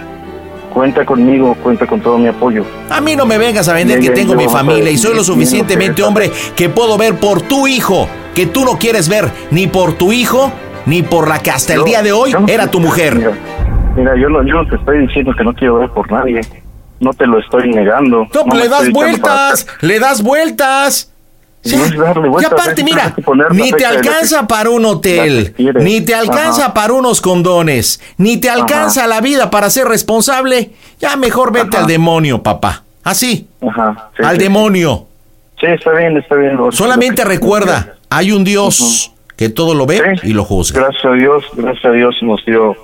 Cuenta conmigo, cuenta con todo mi apoyo. A mí no me vengas a vender que tengo mi familia y soy lo suficientemente hombre que puedo ver por tu hijo, que tú no quieres ver ni por tu hijo, ni por la que hasta el día de hoy no era tu mujer. Mira, mira, yo, no, yo no te estoy diciendo que no quiero ver por nadie. No te lo estoy negando. No, me le das para vueltas, le das vueltas. No es darle Y aparte, mira, ni te alcanza para un hotel, ni te alcanza Ajá. para unos condones, ni te alcanza la vida para ser responsable. Ya mejor vete al demonio, papá. Así, Ajá. sí, al sí, demonio. Sí, está bien, está bien. Solamente que- recuerda, hay un Dios que todo lo ve y lo juzga. Gracias a Dios, gracias a Dios nos dio,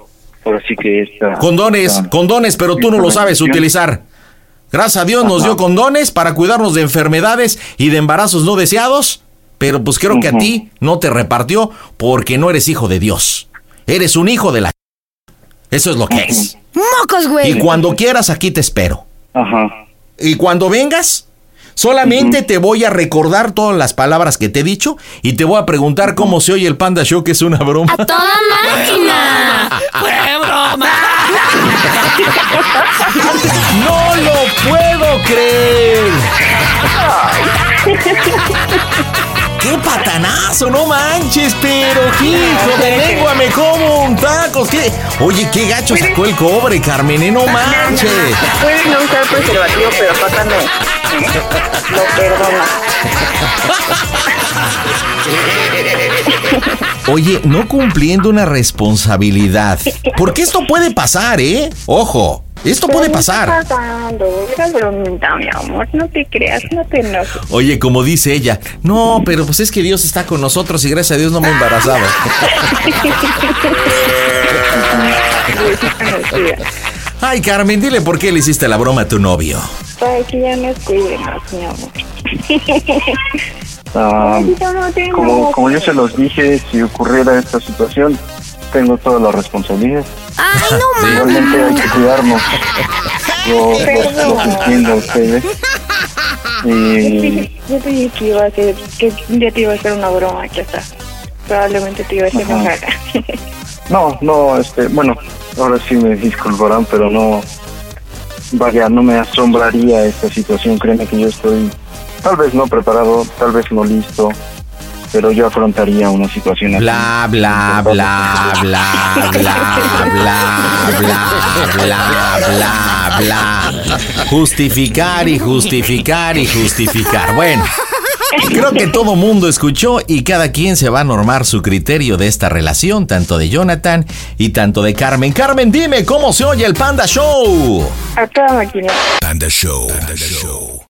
ahora sí que esta... Condones, esta- condones, pero tú no lo sabes utilizar. Gracias a Dios nos dio condones para cuidarnos de enfermedades y de embarazos no deseados, pero pues creo que a ti no te repartió porque no eres hijo de Dios. Eres un hijo de la... Eso es lo que es. ¡Mocos, güey! Y cuando quieras aquí te espero. Ajá. Y cuando vengas, solamente te voy a recordar todas las palabras que te he dicho y te voy a preguntar cómo se oye el Panda Show, que es una broma. ¡A toda máquina! ¡Fue broma! ¡No lo puedo creer! ¡Qué patanazo! ¡No manches, pero hijo de lengua me como un taco! ¿Qué? Oye, qué gacho sacó el cobre, Carmen, ¿eh? ¡No manches! Puedes no usar preservativo, pero no. Lo perdona. Oye, no cumpliendo una responsabilidad. Porque esto puede pasar, ¿eh? Ojo, esto puede pasar. Era bromita, mi amor. No te creas, no te enojes. Oye, como dice ella, no, pero pues es que Dios está con nosotros y gracias a Dios no me he embarazado. Ay, Carmen, dile por qué le hiciste la broma a tu novio. Para que ya nos cuide más, mi amor. Ah, como yo se los dije, si ocurriera esta situación, tengo toda la responsabilidad. ¡Ay, no Igualmente hay que cuidarnos. Yo los, los entiendo a ustedes. Y Yo te dije que iba a hacer, que un día te iba a hacer una broma, que está. Probablemente te iba a hacer Ajá. enojar. no, no, este, bueno, ahora sí me disculparán, pero no, vaya, no me asombraría esta situación. Créeme que yo estoy, tal vez no preparado, tal vez no listo, pero yo afrontaría una situación así. Bla, bla, bla, bla, bla, bla, bla, bla, bla, bla. Justificar y justificar y justificar. Bueno, Creo que todo mundo escuchó y cada quien se va a normar su criterio de esta relación, tanto de Jonathan y tanto de Carmen. Carmen, dime cómo se oye el Panda Show. A toda máquina. Panda Show. Panda Show.